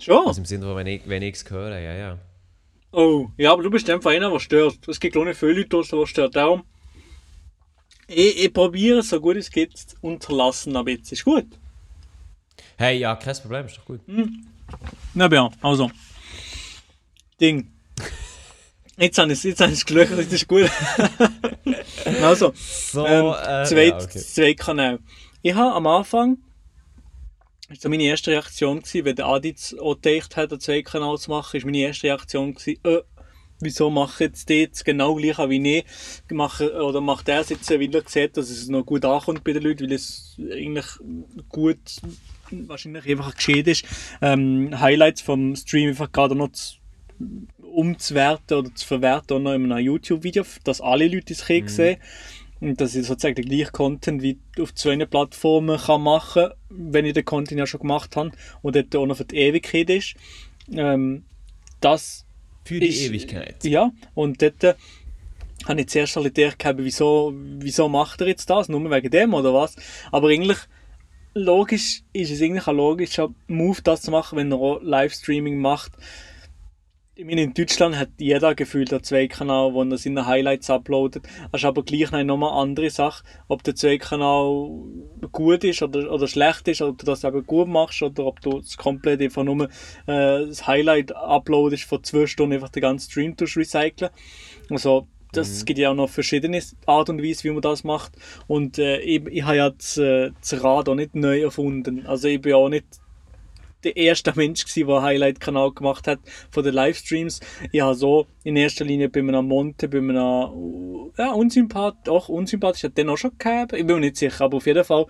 Schon? Also im Sinne von, wenn ich es wenn höre, ja, ja. Oh, ja, aber du bist einfach einer, der stört. Es gibt auch nicht viele Leute die stört. Darum, ich, ich probiere so gut es geht zu unterlassen, aber jetzt ist gut. Hey, ja, kein Problem, ist doch gut. Hm. Na ja, also. Ding. Jetzt habe ich es gelöchert, das ist gut. also, so, ähm, äh, zwei, ja, okay. zwei Kanäle. Ich habe am Anfang, das war meine erste Reaktion, gewesen, wenn der Aditz auch gedacht hat, einen zweiten Kanal zu machen, ist meine erste Reaktion, gewesen, äh, wieso mache jetzt die jetzt genau gleich wie ich mache, oder macht er es jetzt, weil er sieht, dass es noch gut ankommt bei den Leuten, weil es eigentlich gut wahrscheinlich einfach geschehen ist, ähm, Highlights vom Stream einfach gerade noch zu, umzuwerten oder zu verwerten auch noch in einem YouTube-Video, dass alle Leute es mhm. sehen und dass ich sozusagen den gleichen Content wie auf zwei Plattformen kann machen wenn ich den Content ja schon gemacht habe und dort auch noch für die Ewigkeit ist. Ähm, das für die ist, Ewigkeit. Ja, und dort äh, habe ich zuerst alle gedacht, wieso, wieso macht er jetzt das? Nur wegen dem oder was? Aber eigentlich logisch ist es eigentlich ein logischer Move, das zu machen, wenn er auch Livestreaming macht. Ich meine, in Deutschland hat jeder gefühlt einen Zweikanal, wo er seine Highlights uploadet. Das ist aber gleich noch eine andere Sache, ob der Zweikanal gut ist oder, oder schlecht ist, ob du das eben gut machst oder ob du es komplett einfach nur äh, das Highlight uploadest von zwei Stunden einfach den ganzen Stream recyceln. Also das mhm. gibt ja auch noch verschiedene Art und Weise, wie man das macht. Und äh, ich, ich habe ja das, äh, das Rad auch nicht neu erfunden. Also ich bin auch nicht der erste Mensch gewesen, der einen Highlight-Kanal gemacht hat von den Livestreams. Ich habe so in erster Linie bei einem Monte, bei einem ja, unsympath, auch unsympathisch, hat den auch schon gehabt. Ich bin mir nicht sicher, aber auf jeden Fall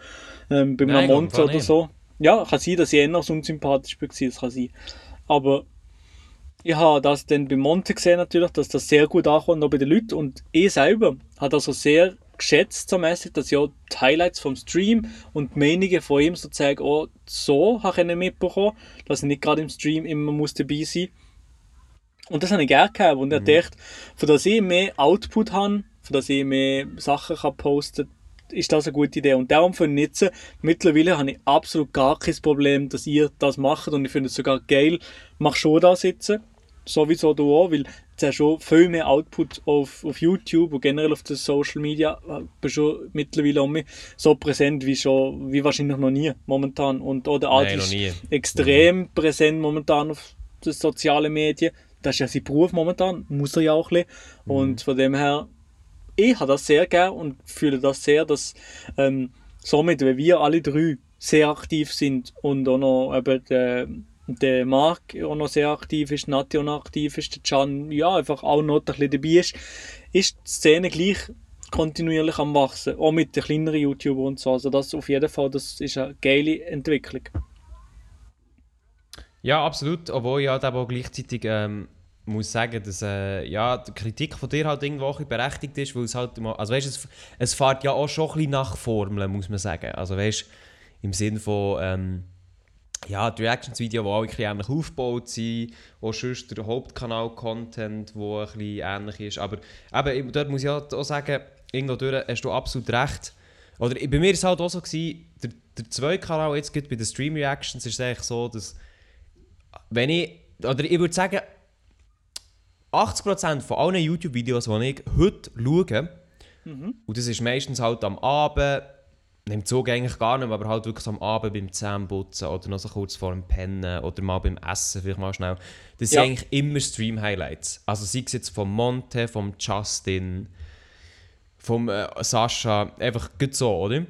ähm, bei einem Monte oder so. Ja, kann sein, dass ich eher noch so unsympathisch war, das kann sein. Aber ich habe das dann bei Monte gesehen natürlich, dass das sehr gut ankommt, auch bei den Leuten. Und ich selber habe also sehr geschätzt, so mäßig, dass ich auch die Highlights vom Stream und die Meinungen von ihm sozusagen auch so habe ich mitbekommen, dass ich nicht gerade im Stream immer muss dabei sein Und das habe ich gerne gehabt. Und mhm. ich dachte, für das ich mehr Output habe, für das ich mehr Sachen kann posten ist das eine gute Idee. Und darum finde ich jetzt, mittlerweile habe ich absolut gar kein Problem, dass ihr das macht. Und ich finde es sogar geil, mach schon das jetzt sowieso du auch, weil du hast schon viel mehr Output auf, auf YouTube und generell auf den Social Media äh, bist schon mittlerweile auch so präsent wie schon, wie wahrscheinlich noch nie momentan. Und auch der Adi ist extrem mhm. präsent momentan auf den sozialen Medien. Das ist ja sein Beruf momentan, muss er ja auch ein bisschen. Mhm. Und von dem her, ich habe das sehr gern und fühle das sehr, dass ähm, somit, wenn wir alle drei sehr aktiv sind und auch noch eben der der Marc auch noch sehr aktiv ist, Nati auch noch aktiv ist, der Can ja einfach auch noch ein bisschen dabei ist, ist die Szene gleich kontinuierlich am wachsen, auch mit den kleineren YouTubern und so. Also das auf jeden Fall, das ist eine geile Entwicklung. Ja, absolut, obwohl ich halt auch gleichzeitig ähm, muss sagen, dass äh, ja, die Kritik von dir halt irgendwo auch berechtigt ist, weil es halt, also weißt, es, es fährt ja auch schon ein bisschen nach Formeln, muss man sagen. Also weißt, im Sinne von, ähm, ja, die Reactions-Videos, die auch ein bisschen ähnlich aufgebaut sind, auch sonst der Hauptkanal-Content, der ein bisschen ähnlich ist. Aber eben, dort muss ich auch sagen, irgendwo durch hast du absolut recht. Oder bei mir war es halt auch so, gewesen, der, der zweite Kanal, jetzt bei den Stream-Reactions, ist es eigentlich so, dass wenn ich, oder ich würde sagen, 80% von allen YouTube-Videos, die ich heute schaue, mhm. und das ist meistens halt am Abend, Nimmt Zug eigentlich gar nicht, aber halt wirklich am Abend beim Zähneputzen oder noch so kurz vor dem Pennen oder mal beim Essen vielleicht mal schnell. Das ja. sind eigentlich immer Stream-Highlights. Also sei es jetzt vom Monte, vom Justin, vom äh, Sascha, einfach gut so, oder?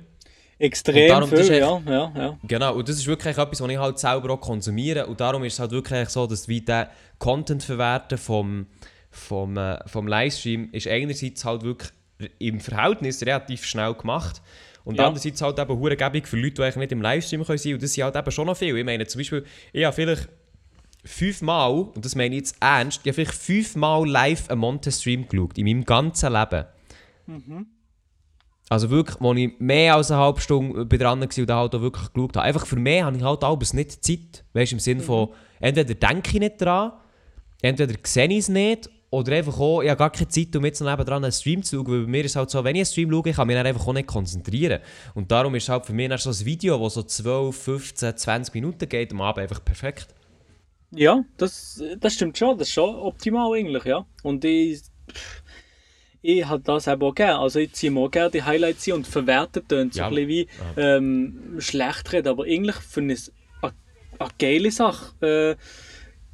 Extrem darum, viel, echt, ja, ja, ja. Genau, und das ist wirklich etwas, was ich halt selber auch konsumiere und darum ist es halt wirklich so, dass wie der Content verwerten vom, vom, äh, vom Livestream ist einerseits halt wirklich im Verhältnis relativ schnell gemacht und ja. andererseits halt eben Hurengebung für Leute, die eigentlich nicht im Livestream können sein Und das sind halt eben schon noch viel. Ich meine, zum Beispiel, ich habe vielleicht fünfmal, und das meine ich jetzt ernst, ich habe vielleicht fünfmal live einen Monte-Stream geschaut, in meinem ganzen Leben. Mhm. Also wirklich, wo ich mehr als eine halbe Stunde dran war und halt auch wirklich geschaut habe. Einfach für mich habe ich halt alles nicht Zeit. Weißt du, im Sinne mhm. von, entweder denke ich nicht dran, entweder sehe ich es nicht oder einfach auch, ich habe gar keine Zeit, um jetzt noch nebenan einen Stream zu schauen, weil bei mir ist es halt so, wenn ich einen Stream schaue, ich kann mich dann einfach auch nicht konzentrieren. Und darum ist halt für mich so ein Video, das so 12, 15, 20 Minuten geht, am Abend einfach perfekt. Ja, das, das stimmt schon, das ist schon optimal eigentlich, ja. Und ich, ich habe das eben auch gerne, also ich ziehe mir auch gerne die Highlights und verwertet dann so ja. ein bisschen wie ähm, schlecht reden, aber eigentlich finde ich es eine, eine geile Sache, äh,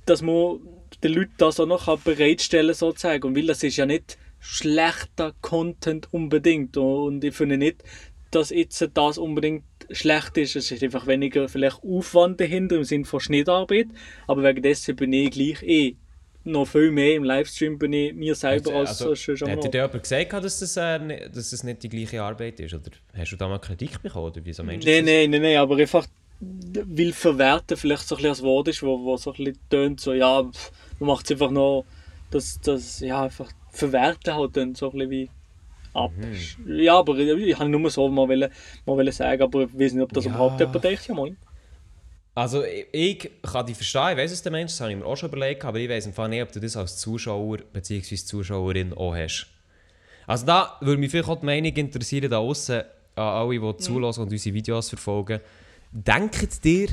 dass man den Leuten das auch noch bereitstellen sozusagen. Und weil das ist ja nicht schlechter Content unbedingt. Und ich finde nicht, dass jetzt das unbedingt schlecht ist. Es ist einfach weniger vielleicht Aufwand dahinter im Sinne von Schnittarbeit. Aber wegen dessen bin ich gleich eh noch viel mehr im Livestream bin ich mir selber als also, schon Hat dir jemand gesagt, dass das, äh, dass das nicht die gleiche Arbeit ist? Oder hast du da mal Kritik bekommen? Oder wieso Nein, nein, nein, nein, aber einfach will verwerten vielleicht so ein bisschen als Wort ist, wo, wo so ein bisschen tönt, so ja, pff, man macht es einfach noch, das, das, ja, einfach verwerten halt dann so ein bisschen wie ab. Mhm. Ja, aber ich habe nur so mal, wollen, mal wollen sagen, aber ich weiß nicht, ob das ja. überhaupt jemand denkt, ja moin. Also ich kann dich verstehen, ich weiß es der Mensch, das habe ich mir auch schon überlegt, aber ich weiß einfach nicht, ob du das als Zuschauer bzw. Zuschauerin auch hast. Also da würde mich vielleicht auch die Meinung interessieren, da außen an alle, die mhm. zulassen und unsere Videos verfolgen. Denkt dir,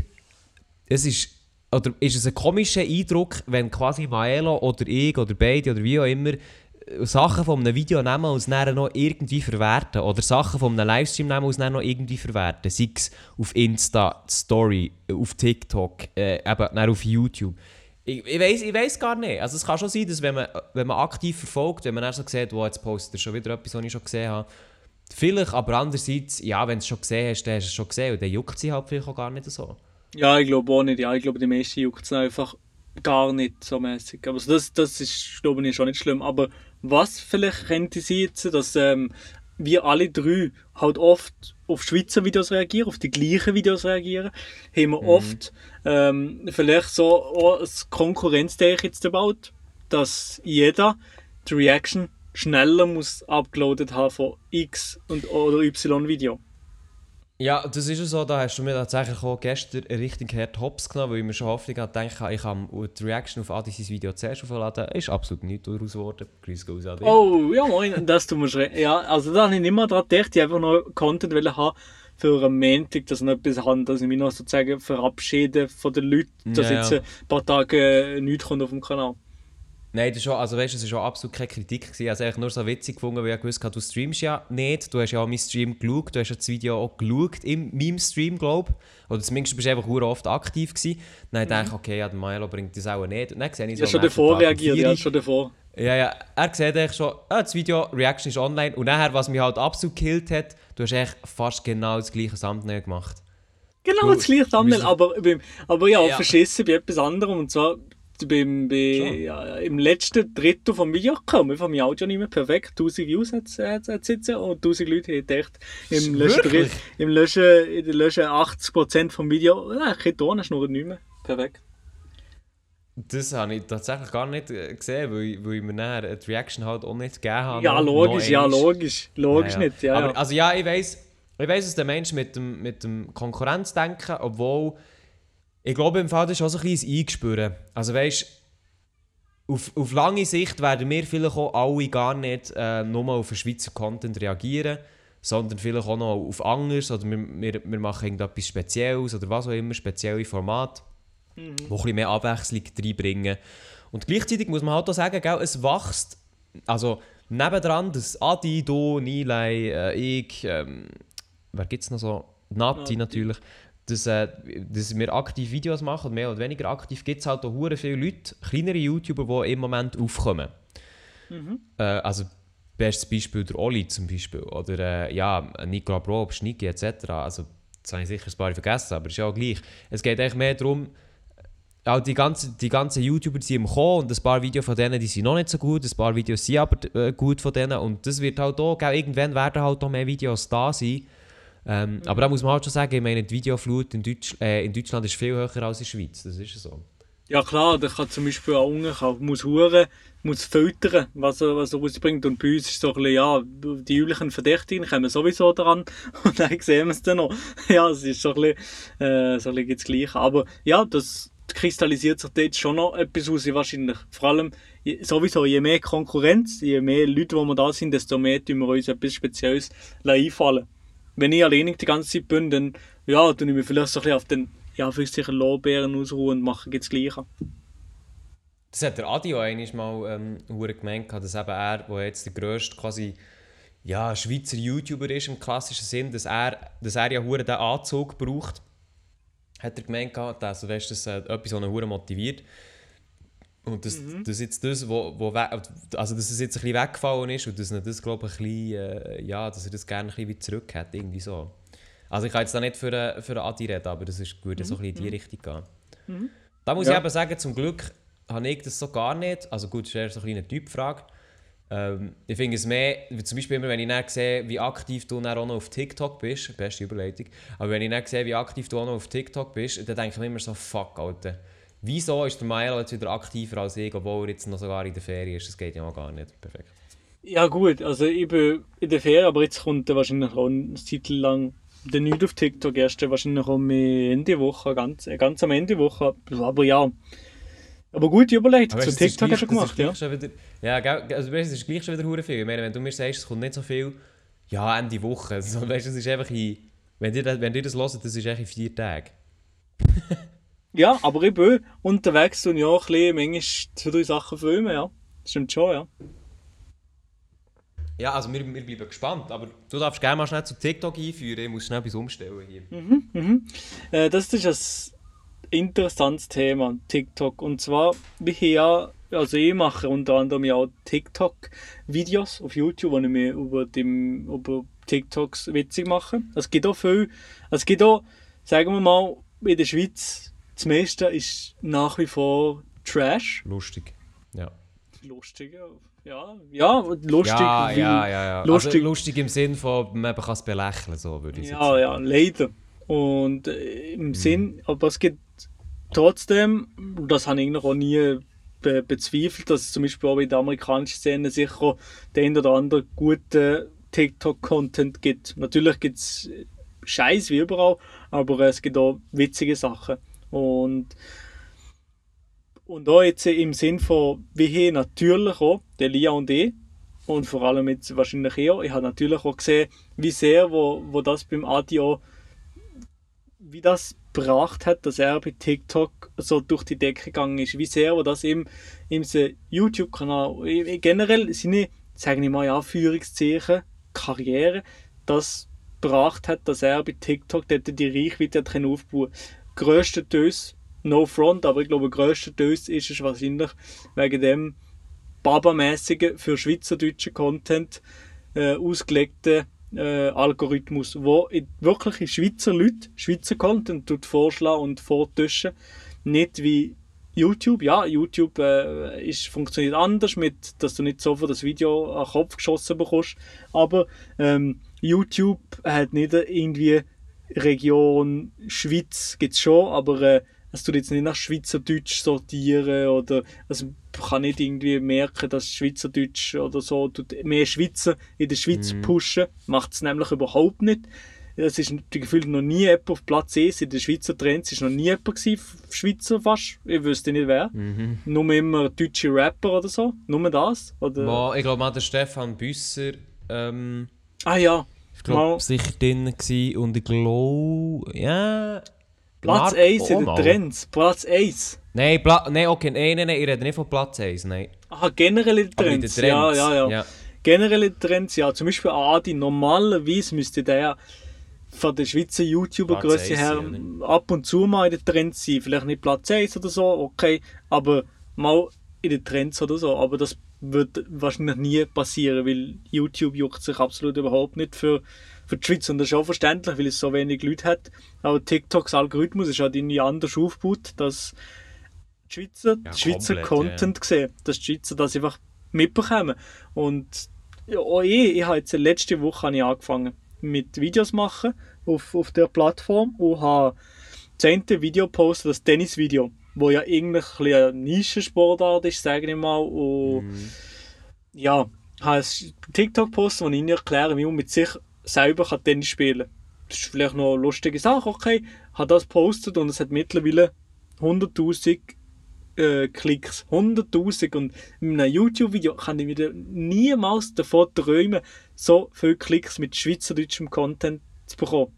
es ist oder ist es ein komischer Eindruck, wenn quasi Maelo oder ich oder beide oder wie auch immer äh, Sachen von einem Video nehmen und es dann noch irgendwie verwerten oder Sachen von einem Livestream nehmen und es dann noch irgendwie verwerten, sei es auf Insta, Story, auf TikTok, äh, eben auf YouTube. Ich, ich, weiß, ich weiß gar nicht. Also es kann schon sein, dass wenn man, wenn man aktiv verfolgt, wenn man dann so sieht, wo jetzt postet er schon wieder etwas, was ich schon gesehen habe, vielleicht, aber andererseits, ja, wenn du es schon gesehen hast, dann hast du es schon gesehen und dann juckt sie halt vielleicht auch gar nicht so. Ja, ich glaube auch nicht. Ja, ich glaube, die meisten juckt es einfach gar nicht so mäßig. Aber das, das ist, glaube ich, schon nicht schlimm. Aber was vielleicht könnte sein jetzt, dass ähm, wir alle drei halt oft auf Schweizer Videos reagieren, auf die gleichen Videos reagieren, haben wir mhm. oft ähm, vielleicht so ein Konkurrenzdenken jetzt gebaut, dass jeder die Reaction schneller muss uploadet haben von X und oder Y Video. Ja, das ist so, da hast du mir tatsächlich auch gestern richtig hart Hops genommen, weil ich mir schon Hoffnung hatte, denke, ich kann die Reaction auf Adis Video zuerst aufladen. Ist absolut nicht daraus geworden. Grüß Gott Adi. Oh, ja moin, das tut mir schon. Ja, also da habe ich nicht mehr daran gedacht, ich einfach noch Content haben für einen Montag, dass ich noch etwas habe, dass ich mich noch sozusagen verabschiede von den Leuten, dass ja, ja. jetzt ein paar Tage nichts kommt auf dem Kanal. Nein, das ist schon, also weißt, das war absolut keine Kritik. Gewesen. Also eigentlich nur so witzig gefunden, weil ich gewusst habe, du streamst ja nicht. Du hast ja auch meinen Stream geschaut. Du hast ja das Video auch geschaut in meinem Stream, glaube ich. Oder zumindest bist du einfach oft aktiv gewesen. Dann mhm. dachte ich, okay, ja, der Milo bringt das auch nicht. Und dann sehe ich so... Ja, schon davor reagiert, ja, schon davor. Ja, ja. Er sieht eigentlich schon, ah, das Video, Reaction ist online. Und nachher, was mich halt absolut gekillt hat, du hast echt fast genau das gleiche Thumbnail gemacht. Genau das gleiche Thumbnail, aber, aber ja, ja, verschissen bei etwas anderem. Und zwar beim, bei, ja, im letzten Drittel vom Video einfach mein Audio nicht mehr perfekt. 1000 Views hat es sitzen und 1000 Leute haben gedacht, im letzten, im letzten, in den letzten 80% vom Video, ja, keine Tonschnur nicht mehr. Perfekt. Das habe ich tatsächlich gar nicht äh, gesehen, weil, weil ich mir nachher die Reaction halt auch nicht gegeben habe. Ja, logisch, ja, logisch. Logisch ja, ja. nicht, ja. Aber, also ja, ich weiß, ich weiss, dass der Mensch mit dem, mit dem Konkurrenzdenken, obwohl Ich glaube, im Fall das ist auch so ein bisschen ein Eingespüren. Also weißt auf, auf lange Sicht werden wir vielleicht auch alle gar nicht äh, nur auf den Schweizer Content reagieren, sondern vielleicht auch noch auf anderes oder wir, wir, wir machen irgendetwas Spezielles oder was auch immer, spezielle Formate, mhm. wo ein bisschen mehr Abwechslung reinbringen. Und gleichzeitig muss man halt auch sagen, gell, es wächst, also nebendran, dass Adi, du, Nilay, äh, ich, ähm, wer gibt es noch so? Nati natürlich, dass, äh, dass wir aktiv Videos machen, mehr oder weniger aktiv, gibt es halt auch viele Leute, kleinere YouTuber, die im Moment aufkommen. Mhm. Äh, also bestes Beispiel der Oli zum Beispiel, oder äh, ja, Nicola Probst, Niki etc. Also, das habe ich sicher ein paar vergessen, aber es ist ja auch gleich. Es geht eigentlich mehr darum, auch die ganzen, die ganzen YouTuber die im Kommen und ein paar Videos von denen die sind noch nicht so gut, ein paar Videos sind aber äh, gut von denen und das wird halt auch, irgendwann werden halt noch mehr Videos da sein. Ähm, mhm. Aber da muss man halt schon sagen, ich meine, die Videoflut in, Deutsch, äh, in Deutschland ist viel höher als in der Schweiz, das ist so. Ja klar, der kann zum Beispiel auch unten, kann, muss huren, muss filtern, was er, was er rausbringt. Und bei uns ist so ein bisschen, ja, die üblichen Verdächtigen kommen sowieso dran und dann sehen wir es dann noch. Ja, es ist so ein bisschen, äh, so ein bisschen das Gleiche. Aber ja, das, kristallisiert sich dort schon noch etwas aus, wahrscheinlich. Vor allem, sowieso, je mehr Konkurrenz, je mehr Leute, die wir da sind, desto mehr tun wir uns etwas Spezielles einfallen. Wenn ich alleine die ganze Zeit bin, dann, ja, dann ich vielleicht so ein bisschen auf den, ja, Lorbeeren ausruhen und mache das Gleiche. Das hat der Adi auch einmal mal ähm, gemeint, dass eben er, der jetzt der grösste quasi ja, Schweizer YouTuber ist im klassischen Sinn, dass er, dass er ja den Anzug braucht hat er gemeint, also, weißt, das äh, etwas, was ihn motiviert. Und dass, mhm. das jetzt das, wo, wo also dass es jetzt ein bisschen weggefallen ist und dass er das, glaube ich, ein bisschen, äh, ja, dass er das gerne ein bisschen wieder zurück hat, irgendwie so. Also ich kann jetzt da nicht für, äh, für Adi reden, aber das ist, würde mhm. so ein bisschen in die mhm. Richtung gehen. Mhm. Da muss ja. ich eben sagen, zum Glück habe ich das so gar nicht. Also gut, das ist eher so eine Typfrage. Ähm, ich finde es mehr, zum Beispiel immer, wenn ich dann sehe, wie aktiv du dann auch noch auf TikTok bist, beste Überleitung, aber wenn ich dann sehe, wie aktiv du auch noch auf TikTok bist, dann denke ich mir immer so, fuck, Alter. Wieso ist der Milo jetzt wieder aktiver als ich, obwohl er jetzt noch sogar in der Ferien ist? Das geht ja auch gar nicht. Perfekt. Ja gut, also ich bin in der Ferien, aber jetzt kommt er wahrscheinlich auch eine Zeit lang der nicht auf TikTok, erst wahrscheinlich um Ende Woche, ganz, ganz am Ende Woche, aber ja, aber gute Überleitung. Zu TikTok hast du gemacht, ja. Wieder, ja, also weißt, es ist gleich schon wieder hure viel. Ich meine, wenn du mir sagst, es kommt nicht so viel, ja, Ende Woche. Also, weißt, es ist einfach in, wenn ihr, das, wenn ihr das hört, das ist echt in vier Tagen. ja, aber ich bin unterwegs und ja, ein bisschen, manchmal zwei, drei Sachen filmen, ja. Das stimmt schon, ja. Ja, also wir, wir bleiben gespannt, aber du darfst gerne mal schnell zu TikTok einführen, ich muss schnell etwas umstellen hier. Mhm, mhm. Äh, das ist ein interessantes Thema, TikTok. Und zwar, wie ja, also ich mache unter anderem ja auch TikTok-Videos auf YouTube, wo ich mir über, dem, über TikToks witzig mache. Es gibt auch viel, es gibt auch, sagen wir mal, in der Schweiz, das meiste ist nach wie vor Trash. Lustig, ja. Lustig, ja. Ja, lustig. Ja, ja, ja, ja. Lustig. Also lustig im Sinn von, man kann es belächeln, so würde ich ja, sagen. Ja, ja, leider. Und äh, im mhm. Sinn, aber es gibt trotzdem, das habe ich noch nie be bezweifelt, dass es zum Beispiel auch in der amerikanischen Szene sicher den oder anderen guten TikTok-Content gibt. Natürlich gibt es Scheiß wie überall, aber es gibt auch witzige Sachen. Und, und auch jetzt im Sinn von, wie hier natürlich auch, der Lia und ich, und vor allem jetzt wahrscheinlich eher, ich habe natürlich auch gesehen, wie sehr, wo, wo das beim Adi auch wie das gebracht hat, dass er bei TikTok so durch die Decke gegangen ist. Wie sehr, wo das im, im YouTube-Kanal, generell seine, sagen wir mal, ja, Führungszeichen, Karriere, das gebracht hat, dass er bei TikTok dort die Reichweite hat aufbauen Größtenteils, no front, aber ich glaube, größtenteils ist es wahrscheinlich wegen dem Baba-mäßigen, für schweizerdeutschen Content äh, ausgelegten äh, Algorithmus, wo wirklich Schweizer Leute Schweizer Content tut vorschlagen und vortuschen. Nicht wie YouTube. Ja, YouTube äh, ist, funktioniert anders, mit, dass du nicht sofort das Video an den Kopf geschossen bekommst. Aber ähm, YouTube hat nicht irgendwie Region Schweiz, gibt es schon, aber äh, es tut jetzt nicht nach Schweizerdeutsch sortieren oder also kann nicht irgendwie merken, dass Schweizerdeutsch oder so tut mehr Schweizer in der Schweiz mm. pushen. Macht es nämlich überhaupt nicht. es ist gefühlt noch nie jemand auf Platz 1 in den Schweizer Trends, ist noch nie jemand gewesen, Schweizer fast, ich wüsste nicht wer. Mhm. Nur immer deutsche Rapper oder so, nur das. Oder? Wo, ich glaube, mal der Stefan Büsser ähm, Ah ja, glaube, sicher drin gewesen und ich glaube, ja... Platz Marco 1 in den mal. Trends, Platz 1. Nein, Pla nein, okay, nein, nein, nein, ich rede nicht von Platz 1, nein. Aha, generell in den Trends. den Trends, Ja, ja, ja, ja. Generell in den Trends, ja. Zum Beispiel Adi, normalerweise müsste der von der Schweizer YouTuber-Größe her ja, ab und zu mal in den Trends sein. Vielleicht nicht Platz 1 oder so, okay, aber mal in den Trends oder so. Aber das wird wahrscheinlich nie passieren, weil YouTube juckt sich absolut überhaupt nicht für, für die Schweiz. Und das ist auch verständlich, weil es so wenig Leute hat. Aber TikToks Algorithmus ist halt irgendwie anders aufgebaut, dass die Schweizer, Ja, die Schweizer komplett, Content sehen, dass die Schweizer das einfach mitbekommen. Und ja, auch ich, ich habe jetzt letzte Woche habe ich angefangen mit Videos machen auf, auf der Plattform und habe das eine Video gepostet, das Tennisvideo, wo ja eigentlich ein eine Nischensportart ist, sage ich mal. Und Mhm. ja, habe ein TikTok gepostet, wo ich ihnen erkläre, wie man mit sich selber Tennis spielen kann. Das ist vielleicht noch eine lustige Sache, okay. Habe das gepostet und es hat mittlerweile 100.000 äh, Klicks. 100.000 und in einem YouTube-Video kann ich wieder niemals davon träumen, so viele Klicks mit schweizerdeutschem Content zu bekommen.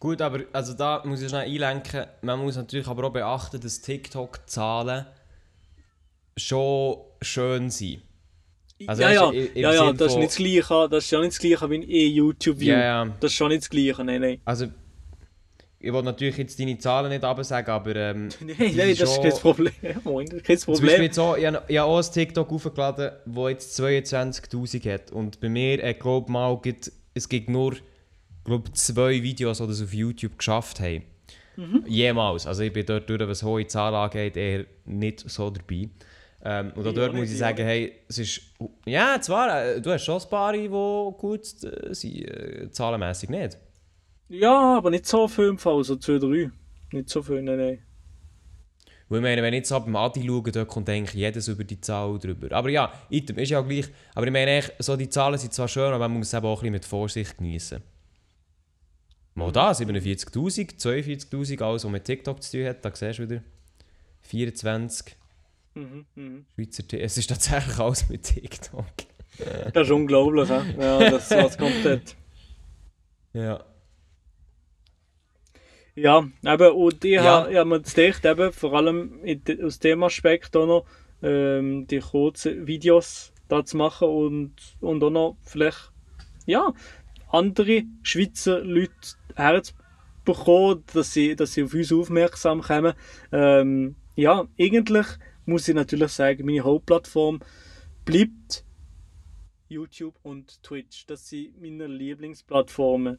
Gut, aber also da muss ich schnell einlenken. Man muss natürlich aber auch beachten, dass TikTok-Zahlen schon schön sind. Also ja, ja, im- im ja, ja, das ist von- nicht das Gleiche. Das ist ja nicht das Gleiche wie ein E-YouTube-View. Ja, ja. Das ist schon nicht das Gleiche, nein, nein. Also, ich will natürlich jetzt deine Zahlen nicht absagen, aber. Ähm, Nein, nein, das ist schon- kein Problem. Moin, ist kein Zum Beispiel Problem. jetzt auch, ich habe ich habe auch ein TikTok aufgeladen, das jetzt 22'000 hat. Und bei mir, ich glaube mal, gibt, es gibt nur glaub, zwei Videos, die das auf YouTube geschafft haben. Mhm. Jemals. Also ich bin dort durch, was hohe Zahlen angeht, eher nicht so dabei. Ähm, und auch dort auch muss ich sagen, hey, es ist... Ja, zwar, äh, du hast schon ein paar, die gut äh, sind, äh, zahlenmässig nicht. Ja, aber nicht so viel im Fall, so 2, 3. Nicht so viel, nein, nein. Weil ich meine, wenn ich jetzt ab dem Adi schaue, dort kommt eigentlich jedes über die Zahl drüber. Aber ja, item, ist ja gleich. Aber ich meine, so die Zahlen sind zwar schön, aber man muss es eben auch ein bisschen mit Vorsicht genießen. Mal da, 47'000, 42'000, alles, was mit TikTok zu tun hat, da siehst du wieder 24 Mhm, mhm. Schweizer T Es ist tatsächlich alles mit TikTok. Das ist unglaublich, ja, das was kommt dort. Ja. Ja, eben, und ich Ja. habe ja, mir gedacht, eben, vor allem de- aus dem Aspekt auch noch, ähm, die kurzen Videos da zu machen und, und auch noch vielleicht, ja, andere Schweizer Leute herzubekommen, dass sie, dass sie auf uns aufmerksam kommen. Ähm, ja, eigentlich muss ich natürlich sagen, meine Hauptplattform bleibt YouTube und Twitch. Das sind meine Lieblingsplattformen.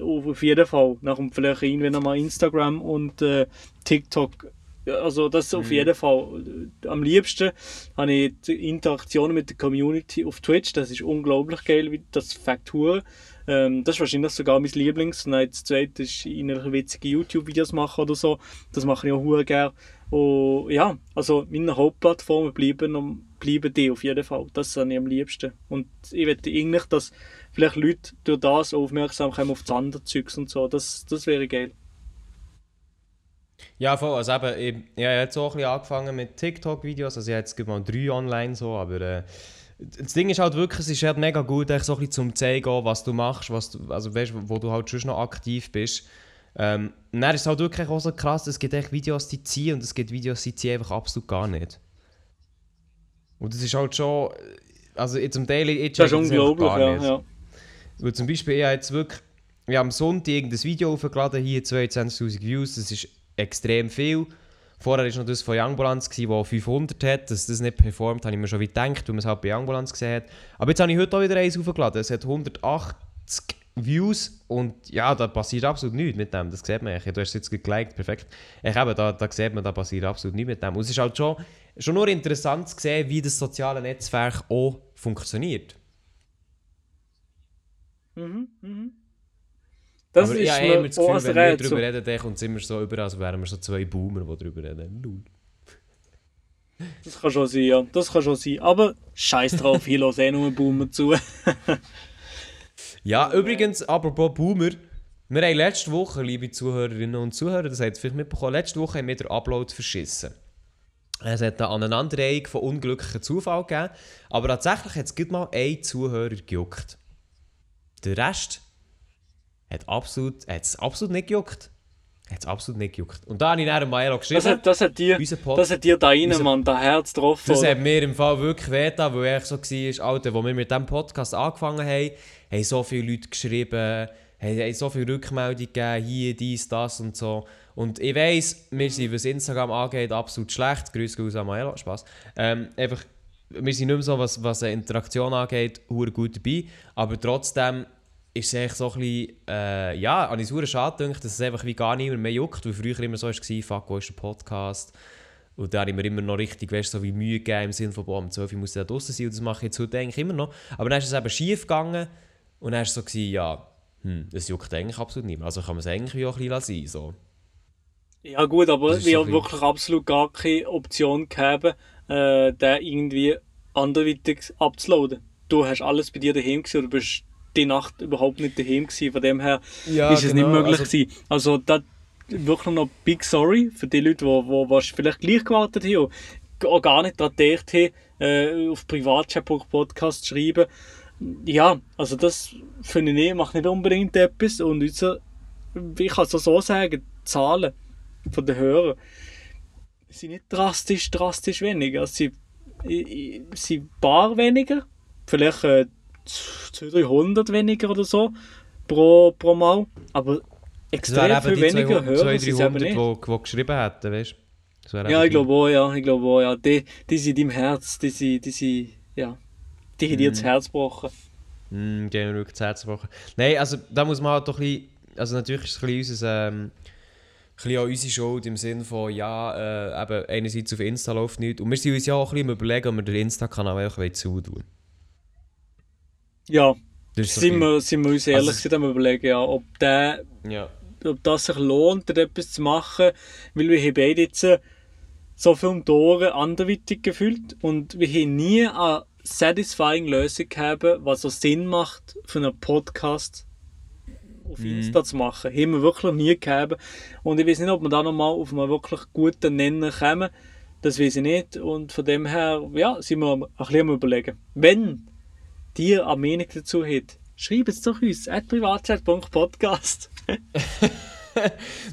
Auf jeden Fall. Nachher vielleicht irgendwann mal Instagram und äh, TikTok. Also das auf jeden Fall. Am liebsten habe ich die Interaktion mit der Community auf Twitch. Das ist unglaublich geil, wie das Faktur. Ähm, das ist wahrscheinlich sogar mein Lieblings. Und das zweite ist innerlich witzige YouTube-Videos machen oder so. Das mache ich auch hure gerne. Und ja, also meine Hauptplattformen bleiben, bleiben die auf jeden Fall. Das habe ich am liebsten. Und ich möchte eigentlich, dass vielleicht Leute durch das aufmerksam kommen auf das andere Zeugs und so. Das, das wäre geil. Ja, voll. Also eben, ich, ich habe jetzt auch ein bisschen angefangen mit TikTok-Videos. Also ich habe jetzt mal drei online so, aber äh, das Ding ist halt wirklich, es ist halt mega gut, echt so ein bisschen zum zeigen, was du machst, was du, also weißt, wo du halt schon noch aktiv bist. Ähm, und dann ist es halt wirklich auch so krass, es gibt echt Videos, die ziehen und es gibt Videos, die ziehen einfach absolut gar nicht. Und das ist halt schon, also zum Teil, ich Das ist unglaublich, gar ja. nicht. ja. Weil zum Beispiel, ich habe jetzt wirklich, wir haben am Sonntag irgendein Video aufgeladen, hier 22'000 Views, das ist extrem viel. Vorher war noch das von Youngbalance, das 500 hat, dass das nicht performt, habe ich mir schon wie gedacht, weil man es halt bei Youngbalance gesehen hat. Aber jetzt habe ich heute auch wieder eins aufgeladen, es hat 180 Views und ja, da passiert absolut nichts mit dem, das sieht man eigentlich. Du hast es jetzt geliked, perfekt. Ich eben, da, da sieht man, da passiert absolut nichts mit dem. Und es ist halt schon, schon nur interessant zu sehen, wie das soziale Netzwerk auch funktioniert. Mhm, mhm. Das aber ist ja, mir immer das Gefühl, wenn wir darüber reden, dann kommt es immer so über, als wären wir so zwei Boomer, die darüber reden. Lul. Das kann schon sein, ja. Das kann schon sein. Aber scheiß drauf, hier los eh nur Boomer zu. Ja, übrigens, apropos Boomer, wir haben letzte Woche, liebe Zuhörerinnen und Zuhörer, das habt ihr vielleicht mitbekommen, letzte Woche haben wir den Upload verschissen. Es hat eine Aneinanderreihung von unglücklichen Zufall gegeben, aber tatsächlich hat es mal ein Zuhörer gejuckt. Der Rest hat absolut, hat's absolut nicht gejuckt. Hat es absolut nicht gejuckt. Und da habe ich dann Maelo geschrieben. Das hat, das hat dir, das hat dir da rein, unser- Mann, das Herz getroffen. Das oder? hat mir im Fall wirklich wehgetan, weil ich so war, Alter, wo wir mit diesem Podcast angefangen haben, haben so viele Leute geschrieben, haben, haben so viele Rückmeldungen gegeben, hier, dies, das und so. Und ich weiss, wir sind, was Instagram angeht, absolut schlecht. Grüße raus an Maelo, Spaß. Ähm, einfach, wir sind nicht mehr so, was, was eine Interaktion angeht, gut dabei. Aber trotzdem ist es so ein bisschen, äh, ja, an ich es schade gedacht, dass es einfach wie gar niemand mehr juckt, weil früher immer so war, fuck, wo ist der Podcast? Und da habe ich mir immer noch richtig, weißt, so wie Mühe gegeben im Sinne von, boah, um 12 Uhr muss ich da draußen sein und das mache ich jetzt heute eigentlich immer noch. Aber dann ist es eben schief gegangen und dann war es so, gewesen, ja, hm, das juckt eigentlich absolut nicht mehr. Also kann man es eigentlich auch ein bisschen lassen, so. Ja gut, aber wir haben wirklich absolut gar keine Option gehabt, äh, den irgendwie anderweitig abzuladen. Du hast alles bei dir daheim gewesen, oder bist die Nacht überhaupt nicht daheim gewesen, von dem her Ja, ist es nicht möglich also- gewesen. Also da wirklich noch big sorry für die Leute, die wo, wo vielleicht gleich gewartet haben und auch gar nicht daran gedacht haben, äh, auf Privatchat-Podcast schreiben. Ja, also das finde ich nicht, macht nicht unbedingt etwas und ich kann es so sagen, die Zahlen von den Hörern sind nicht drastisch, drastisch weniger. Es sind ein paar weniger, vielleicht äh, 200, 300 weniger oder so pro, pro Mal, aber extrem viel die weniger 200, es eben 300, nicht. die, die geschrieben hätten, weißt du? Ja, ich glaube auch, ja, ich glaube auch, ja. Die, die sind im Herz, die sind, die sind, ja, die haben dir das Herz gebrochen. Mm, gehen wir wirklich das Herz gebrochen. Nein, also da muss man halt doch ein bisschen, also natürlich ist es ein bisschen unser, ähm, bisschen auch unsere Schuld im Sinne von, ja, äh, eben einerseits auf Insta läuft nichts und wir sind uns ja auch ein bisschen überlegen, ob wir den Insta-Kanal einfach zutun Ja, sind wir, sind wir uns ehrlich Also es- also, am überlegen, ja, ob der Ja. ob das sich lohnt, etwas zu machen, weil wir haben beide jetzt äh, so viele Tore anderweitig gefühlt und wir haben nie eine satisfying Lösung gehabt, was so Sinn macht für einen Podcast auf Insta zu machen. Haben wir wirklich nie gehabt. Und ich weiß nicht, ob wir da nochmal auf einen wirklich guten Nenner kommen. Das weiß ich nicht. Und von dem her, ja, sind wir ein bisschen am überlegen. Wenn dir eine Meinung dazu habt, schreibt es doch uns, at privatchat.podcast.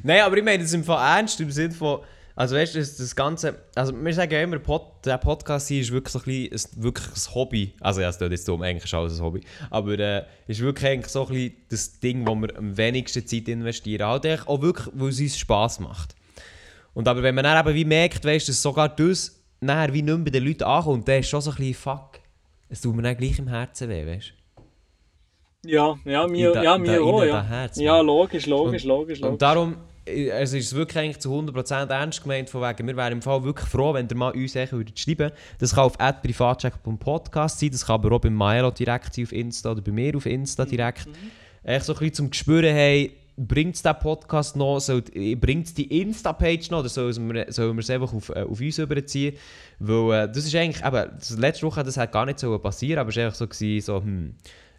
Nein, aber ich meine das im Fall ernst, im Sinne von, also weißt du, das, das Ganze, also wir sagen ja immer, Pod, der Podcast hier ist wirklich so ein, bisschen, wirklich ein Hobby, also ja, es tut jetzt dumm, eigentlich ist alles ein Hobby, aber äh, ist wirklich eigentlich so ein bisschen das Ding, wo wir am wenigsten Zeit investieren, halt auch wirklich, weil es uns Spass macht. Und aber wenn man dann eben wie merkt, weißt, dass sogar das nachher wie nicht mehr bei den Leuten ankommt, dann ist schon so ein bisschen, fuck, es tut mir dann gleich im Herzen weh, weißt du. Ja, ja, mir, da- ja, mir auch, ja. Herz, ja, logisch, logisch, Und- logisch, logisch. Und darum also ist es wirklich eigentlich zu 100% ernst gemeint, von wegen, wir wären im Fall wirklich froh, wenn ihr mal uns würdet schreiben Das kann auf privatcheck.podcast sein, das kann aber auch bei Maelo direkt sein auf Insta oder bei mir auf Insta direkt. Echt so ein bisschen zum Gespüren, hey, bringt es den Podcast noch, bringt es die Insta-Page noch oder sollen wir, sollen wir es einfach auf, äh, auf uns überziehen? Weil äh, das ist eigentlich, eben, das letzte Woche das hat gar nicht so passieren, aber es war einfach so, gewesen, so hm,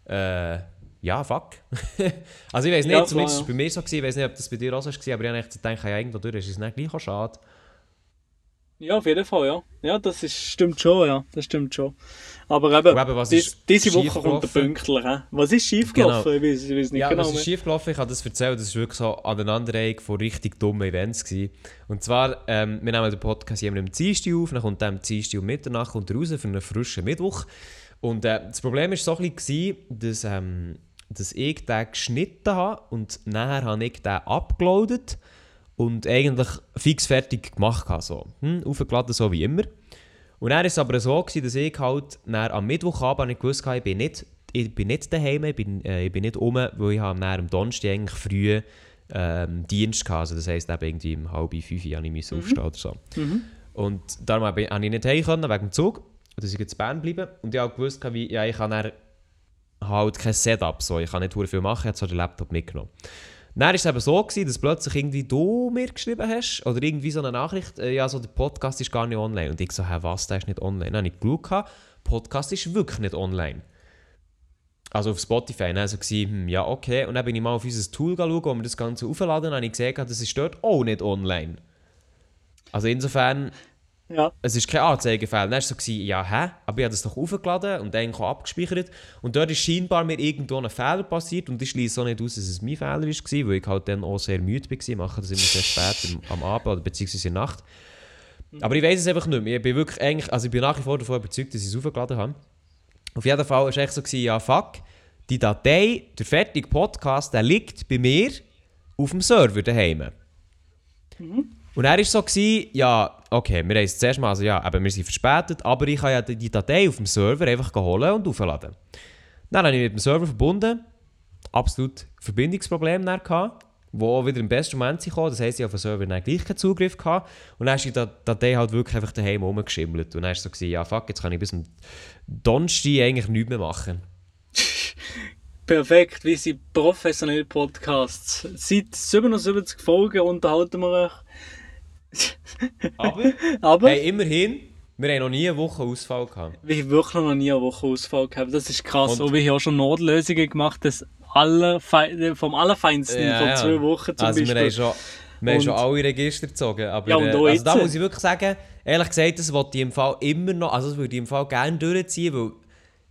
äh, ja, fuck. also ich weiß nicht, Ja, zumindest war es bei mir so, gewesen, ich weiß nicht, ob das bei dir auch so war, aber ich habe echt gedacht, ja, irgendwo durch ist es nicht gleich auch schade. Ja, auf jeden Fall, ja. Ja, das ist, stimmt schon, ja. Das stimmt schon. Aber eben, Und eben, was dies, diese Woche kommt der? Pünktler. He? Was ist schiefgelaufen? Ich, weiß, ich weiß nicht Ja, genau was ist schiefgelaufen? Ich habe das erzählt, das war wirklich so Aneinanderreihung von richtig dummen Events. Gewesen. Und zwar, ähm, wir nehmen den Podcast immer am Dienstag auf, dann kommt der am Dienstag um Mitternacht er raus für einen frischen Mittwoch. Und äh, das Problem war so ein bisschen, dass, ähm, dass ich den geschnitten habe und nachher habe ich den abgeloadet und eigentlich fix fertig gemacht habe. So. Hm, aufgeladen, so wie immer. Und dann war es aber so, gewesen, dass ich halt dann am Mittwochabend nicht gewusst habe, ich bin nicht, ich bin nicht daheim, ich bin, äh, ich bin nicht um, weil ich habe am Donnerstag eigentlich früh ähm, Dienst hatte. Also das heisst, eben irgendwie um halb fünf Uhr ich aufstehen oder so. Und darum habe ich habe ich nicht heim können, wegen dem Zug. Und dass ich in Bern bleiben. Und ich habe gewusst, wie, ja, ich dann halt kein Setup, so. ich kann nicht viel machen, ich habe so den Laptop mitgenommen. Dann war es eben so, gewesen, dass plötzlich irgendwie du mir geschrieben hast, oder irgendwie so eine Nachricht, äh, ja, so der Podcast ist gar nicht online. Und ich so, hä, was, der ist nicht online? Dann habe ich geschaut, Podcast ist wirklich nicht online. also auf Spotify. Dann so gewesen, hm, ja, okay. Und dann bin ich mal auf unser Tool schauen, wo wir das Ganze aufladen. Und habe ich gesehen, das ist dort auch nicht online. Also insofern, Ja. es ist kein Anzeigefehler. Dann war es so, ja, hä? Aber ich habe das doch aufgeladen und eigentlich auch abgespeichert. Und dort ist scheinbar mir irgendwo ein Fehler passiert. Und ich schließe auch nicht aus, dass es mein Fehler war, weil ich halt dann auch sehr müde war. Ich mache das immer sehr spät im- am Abend oder beziehungsweise in der Nacht. Aber ich weiß es einfach nicht mehr. Ich bin wirklich eigentlich, also ich bin nach wie vor davon überzeugt, dass ich es aufgeladen habe. Auf jeden Fall war es echt so, ja fuck, die Datei, der fertige Podcast, der liegt bei mir auf dem Server daheim. Und er war so, ja, okay, wir haben es zuerst mal, also ja, eben, wir sind verspätet, aber ich kann ja die Datei auf dem Server einfach holen und aufladen. Dann habe ich mit dem Server verbunden, absolut Verbindungsproblem dann gehabt, wo wieder im besten Moment gekommen. Das heisst, ich auf den Server dann gleich keinen Zugriff gehabt. Und dann ist die Dat- Datei halt wirklich einfach daheim rumgeschimmelt. Und dann war es so, gewesen, ja fuck, jetzt kann ich bis zum Donnerstag eigentlich nichts mehr machen. Perfekt, wie sie professionelle Podcasts. Seit 77 Folgen unterhalten wir euch. Aber, Aber hey, immerhin, wir haben noch nie eine Woche Ausfall gehabt. wir haben wirklich noch nie eine Woche Ausfall gehabt. Das ist krass. Und- Und wir haben auch schon Notlösungen gemacht, das allerfei vom Allerfeinsten Ja, von zwei Wochen zum also Beispiel. wir haben schon, wir haben schon alle Register gezogen. Aber Ja, und äh, also da jetzt. muss ich wirklich sagen, ehrlich gesagt, das wollte ich im Fall immer noch, also das würde ich im Fall gerne durchziehen, weil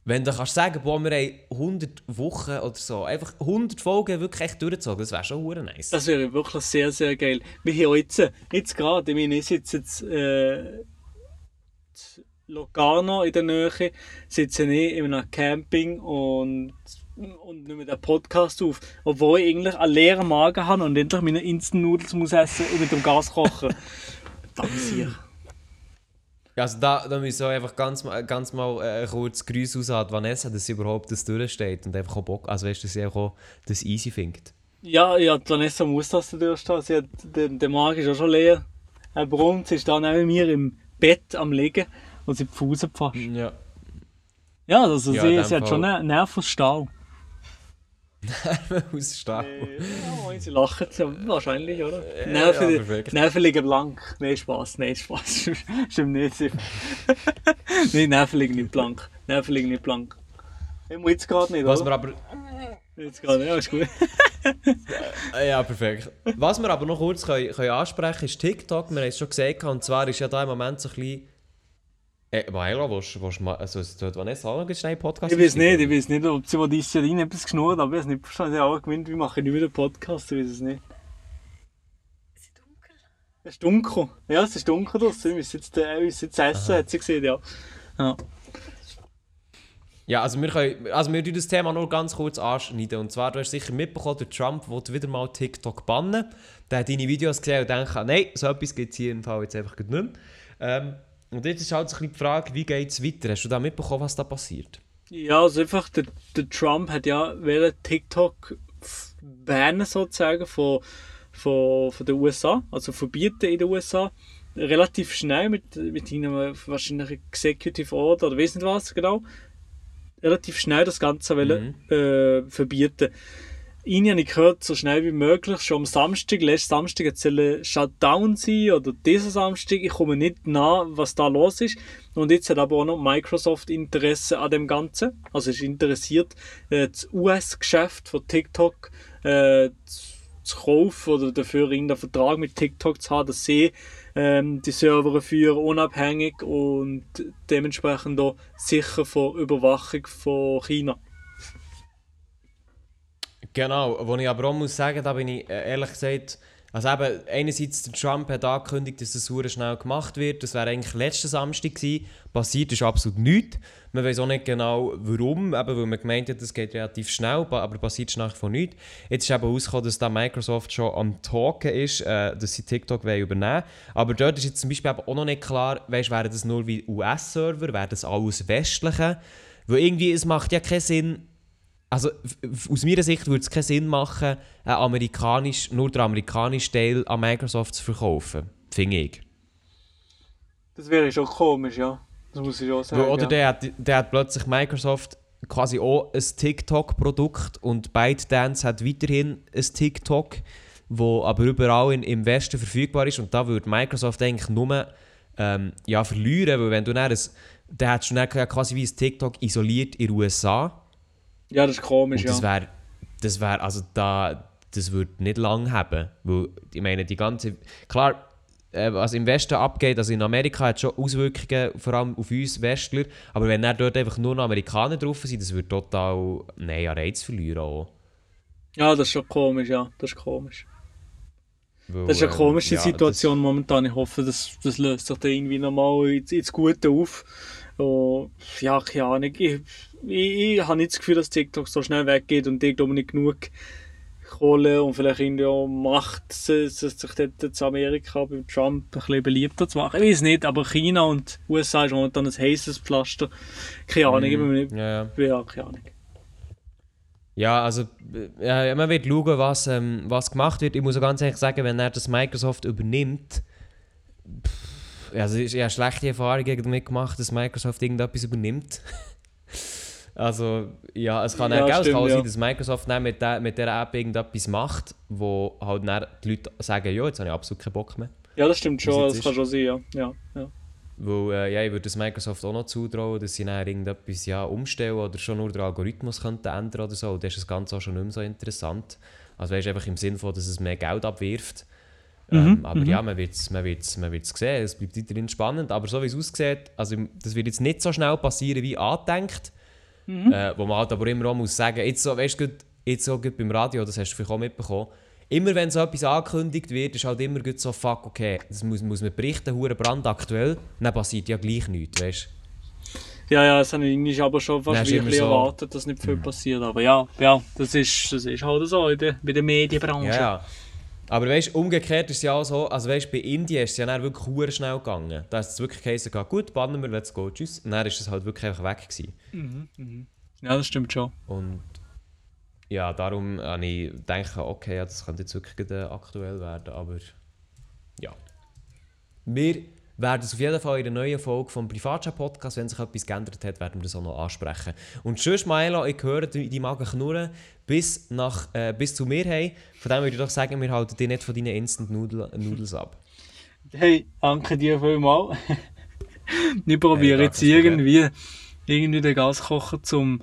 wenn du kannst sagen, boah, wir haben 100 Wochen oder so, einfach 100 Folgen wirklich echt durchgezogen, das wäre schon hure nice. Das wäre wirklich sehr, sehr geil. Wir haben jetzt, jetzt gerade, ich meine, ich sitze jetzt äh, in Locarno in der Nähe, sitze ich in einem Camping und, und nehme den Podcast auf. Obwohl ich eigentlich einen leeren Magen habe und endlich meine Instant-Noodles muss essen und mit dem Gas kochen. Danke Also da, da müssen wir einfach ganz, mal- ganz mal äh, kurz Grüße raus an Vanessa, dass sie überhaupt das durchsteht und einfach auch Bock, also weißt du, dass sie auch das easy findet. Ja, ja, Vanessa muss das da durchstehen. Sie hat, der, der Magen ist auch schon leer. Er brummt, sie ist da neben mir im Bett am Liegen und sie pfusen fast. Ja. Ja, also Ja, sie, sie hat schon einen Nervenstau. Aus Stahl. Ja, sie lachen ja, wahrscheinlich, oder? ja, Nerven, perfekt. Nerven liegen blank. Nein, Spaß, nein, Spaß. Stimmt nicht. nein, Nerven liegen nicht blank. Nerven liegen nicht blank. Ich muss jetzt gerade nicht, Was oder? wir aber Jetzt gerade, ja, ist gut. Äh, Ja, perfekt. Was wir aber noch kurz können, können ansprechen ist TikTok. Wir haben es schon gesagt, und zwar ist ja da im Moment so ein bisschen. Äh, Maela, willst du willst mal. Also, es tut Vanessa auch noch einen Podcast Ich weiß nicht, ich weiß nicht, ob sie die Celine etwas geschnurrt aber ich habe es nicht verstanden. Sie haben auch gemeint, wie mache ich nicht wieder einen Podcast, ich weiß es nicht. Ist dunkel? Es ist dunkel. Ja, es ist dunkel draussen. Wir müssen jetzt, äh, wir müssen jetzt essen, hat sie gesehen, ja. ja. Ja, also wir können. Also, wir tun das Thema nur ganz kurz anschneiden. Und zwar, du hast sicher mitbekommen, der Trump will wieder mal TikTok bannen. Der hat deine Videos gesehen und denkt, nein, so etwas gibt es hier im Fall jetzt einfach nicht mehr. Ähm, und jetzt ist halt so ein die Frage, wie geht es weiter? Hast du da mitbekommen, was da passiert? Ja, also einfach, der, der Trump hat ja wollen TikTok bannen sozusagen von, von, von den USA, also verbieten in den USA. Relativ schnell mit, mit einem wahrscheinlich Executive Order oder weiß nicht was genau. Relativ schnell das Ganze wollen, äh, verbieten. Ihn habe ich gehört, so schnell wie möglich, schon am Samstag, letzten Samstag, soll ein Shutdown sein, oder diesen Samstag, ich komme nicht nach, was da los ist. Und jetzt hat aber auch noch Microsoft Interesse an dem Ganzen. Also ist interessiert, äh, das US-Geschäft von TikTok äh, zu, kaufen oder dafür irgendeinen Vertrag mit TikTok zu haben, dass sie ähm, die Server führen, unabhängig und dementsprechend auch sicher vor Überwachung von China. Genau, wo ich aber auch muss sagen, da bin ich äh, ehrlich gesagt, also eben, einerseits der Trump hat angekündigt, dass das sehr schnell gemacht wird, das wäre eigentlich letzten Samstag gewesen, passiert ist absolut nichts. Man weiß auch nicht genau warum, eben weil man gemeint hat, das geht relativ schnell, aber passiert ist nach von nichts. Jetzt ist eben herausgekommen, dass da Microsoft schon am Talken ist, äh, dass sie TikTok wollen übernehmen Aber dort ist jetzt zum Beispiel auch noch nicht klar, weißt, wären das nur wie US-Server, wäre das alles westliche? Weil irgendwie, es macht ja keinen Sinn, also aus meiner Sicht würde es keinen Sinn machen, einen amerikanisch, nur den amerikanischen Teil an Microsoft zu verkaufen. Finde ich. Das wäre schon komisch, ja. Das muss ich auch sagen. Oder ja. der, hat, der hat plötzlich Microsoft quasi auch ein TikTok-Produkt und ByteDance hat weiterhin ein TikTok, wo aber überall in, im Westen verfügbar ist und da würde Microsoft eigentlich nur ähm, ja, verlieren, weil wenn du dann ein, der hat schon dann quasi wie ein TikTok isoliert in den USA Ja, das ist komisch, Und das ja. das wäre, also da, das würde nicht lang haben, weil ich meine, die ganze, klar, äh, was im Westen abgeht, also in Amerika hat es schon Auswirkungen, vor allem auf uns Westler, aber wenn dann dort einfach nur noch Amerikaner drauf sind, das würde total, nein, an Reiz verlieren auch. Ja, das ist schon komisch, ja. Das ist komisch. Weil, Das ist eine ähm, komische ja, Situation momentan. Ich hoffe, das, das löst sich dann irgendwie nochmal ins, ins Gute auf. Und, ja, keine Ahnung. Ich, ich, ich habe nicht das Gefühl, dass TikTok so schnell weggeht und irgendwo nicht genug Kohle und vielleicht irgendwie auch Macht, sich sich dort in Amerika bei Trump ein bisschen beliebter zu machen. Ich weiß nicht, aber China und USA ist momentan ein heißes Pflaster. Keine Ahnung, ich bin mir nicht. Ja, ja. Ja, keine Ahnung. Ja, also ja, man wird schauen, was, ähm, was gemacht wird. Ich muss auch ganz ehrlich sagen, wenn er das Microsoft übernimmt, pff, also ich habe schlechte Erfahrungen damit gemacht, dass Microsoft irgendetwas übernimmt. also ja, es kann Ja, es stimmt, kann auch ja. sein, dass Microsoft dann mit, der, mit dieser App irgendetwas macht, wo halt dann die Leute sagen, ja, jetzt habe ich absolut keinen Bock mehr. Ja, das stimmt schon. es Das jetzt kann ist. schon sein, ja. ja, ja. Weil äh, ja, ich würde das Microsoft auch noch zutrauen, dass sie dann irgendetwas ja, umstellen oder schon nur den Algorithmus könnten ändern oder so. Und dann ist das Ganze auch schon nicht mehr so interessant. Also weißt, einfach im Sinne von, dass es mehr Geld abwirft. Ähm, aber ja, man wird es man wird's, man wird's sehen. Es bleibt weiterhin spannend. Aber so wie es aussieht, also das wird jetzt nicht so schnell passieren wie angedenkt. Äh, wo man halt aber immer auch muss sagen, jetzt so, weißt du, jetzt so gut beim Radio, das hast du vielleicht auch mitbekommen, immer wenn so etwas angekündigt wird, ist halt immer so, fuck, okay, das muss, muss man berichten, hure brandaktuell, dann passiert ja gleich nichts, weißt Ja, ja, das habe ich aber schon fast bisschen so- erwartet, dass nicht viel passiert. Aber ja, ja das, ist, das ist halt so in der, bei der Medienbranche. Ja, ja. Aber weißt umgekehrt ist es ja auch so, also weißt du, bei Indien ist es ja dann wirklich schnell gegangen. Da ist es wirklich geheißen, gut, bannen wir, let's go, tschüss. Und dann ist es halt wirklich einfach weg gewesen. Ja, das stimmt schon. Und ja, darum habe ich gedacht, okay, ja, das könnte jetzt wirklich gerade aktuell werden, aber ja. Wir werden es auf jeden Fall in der neuen Folge vom Privatchat-Podcast, wenn sich etwas geändert hat, werden wir das auch noch ansprechen. Und tschüss, Milo, ich höre die, die Magen knurren bis, nach, äh, bis zu mir hey. Von dem würde ich doch sagen, wir halten dich nicht von deinen Instant-Noodles ab. Hey, danke dir vielmals. ich probiere Hey, jetzt irgendwie, irgendwie den Gaskocher zum,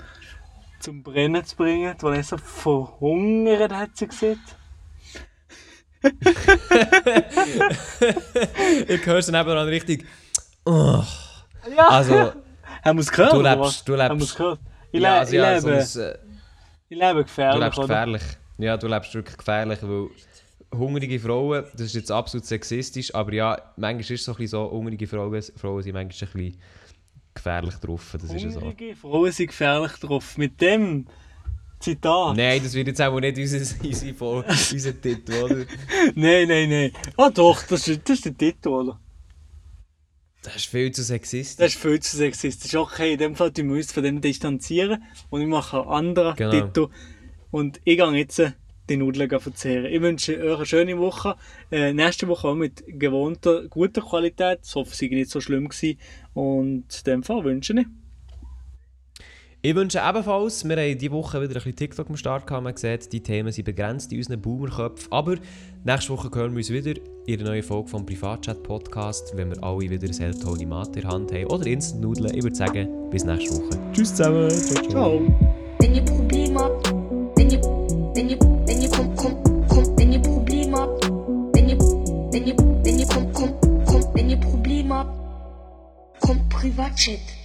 zum Brennen zu bringen, weil er so verhungert hat sie gesagt. Ich höre es dann eben dann richtig. Oh. Ja, Also, haben wir es gehört? du lebst- du lebst- Haben gehört? Ich, ja, le also, ja, ich, so lebe, ein, äh, ich lebe Du gefährlich, lebst oder? gefährlich. Ja, du lebst wirklich gefährlich, weil hungrige Frauen, das ist jetzt absolut sexistisch, aber ja, manchmal ist es so ein bisschen so, hungrige Frauen, Frauen sind manchmal ein bisschen gefährlich drauf, das ist ja so. Hungrige Frauen sind gefährlich drauf. Mit dem Zitat. Nein, das wird jetzt auch nicht unser, unser, Titel, oder? Nein, nein, nein. Ah doch, das ist, das ist der Titel, oder? Das ist viel zu sexistisch. Das ist viel zu sexistisch. Okay, in dem Fall tun wir uns von dem distanzieren und ich mache einen anderen Genau. Titel. Und ich gehe jetzt äh, die Nudeln verzehren. Ich wünsche euch eine schöne Woche. Äh, nächste Woche auch mit gewohnter, guter Qualität. Ich hoffe, es war nicht so schlimm. Gewesen. Und in dem Fall wünsche ich. Ich wünsche ebenfalls, wir haben diese Woche wieder ein bisschen TikTok am Start gehabt, man gesehen, die Themen sind begrenzt in unseren Boomerköpfen, aber nächste Woche hören wir uns wieder in der neuen Folge vom Privatchat-Podcast, wenn wir alle wieder eine tolle Mate in der Hand haben oder Instant-Nudeln. Ich würde sagen, bis nächste Woche. Tschüss zusammen. Ciao, ciao. Ciao. Wenn ihr Probleme habt, wenn ihr, wenn ihr, wenn ihr kommt, kommt, kommt, wenn ihr Probleme habt, wenn ihr, wenn ihr, wenn ihr kommt, kommt, kommt, wenn ihr Probleme habt, kommt Privatchat.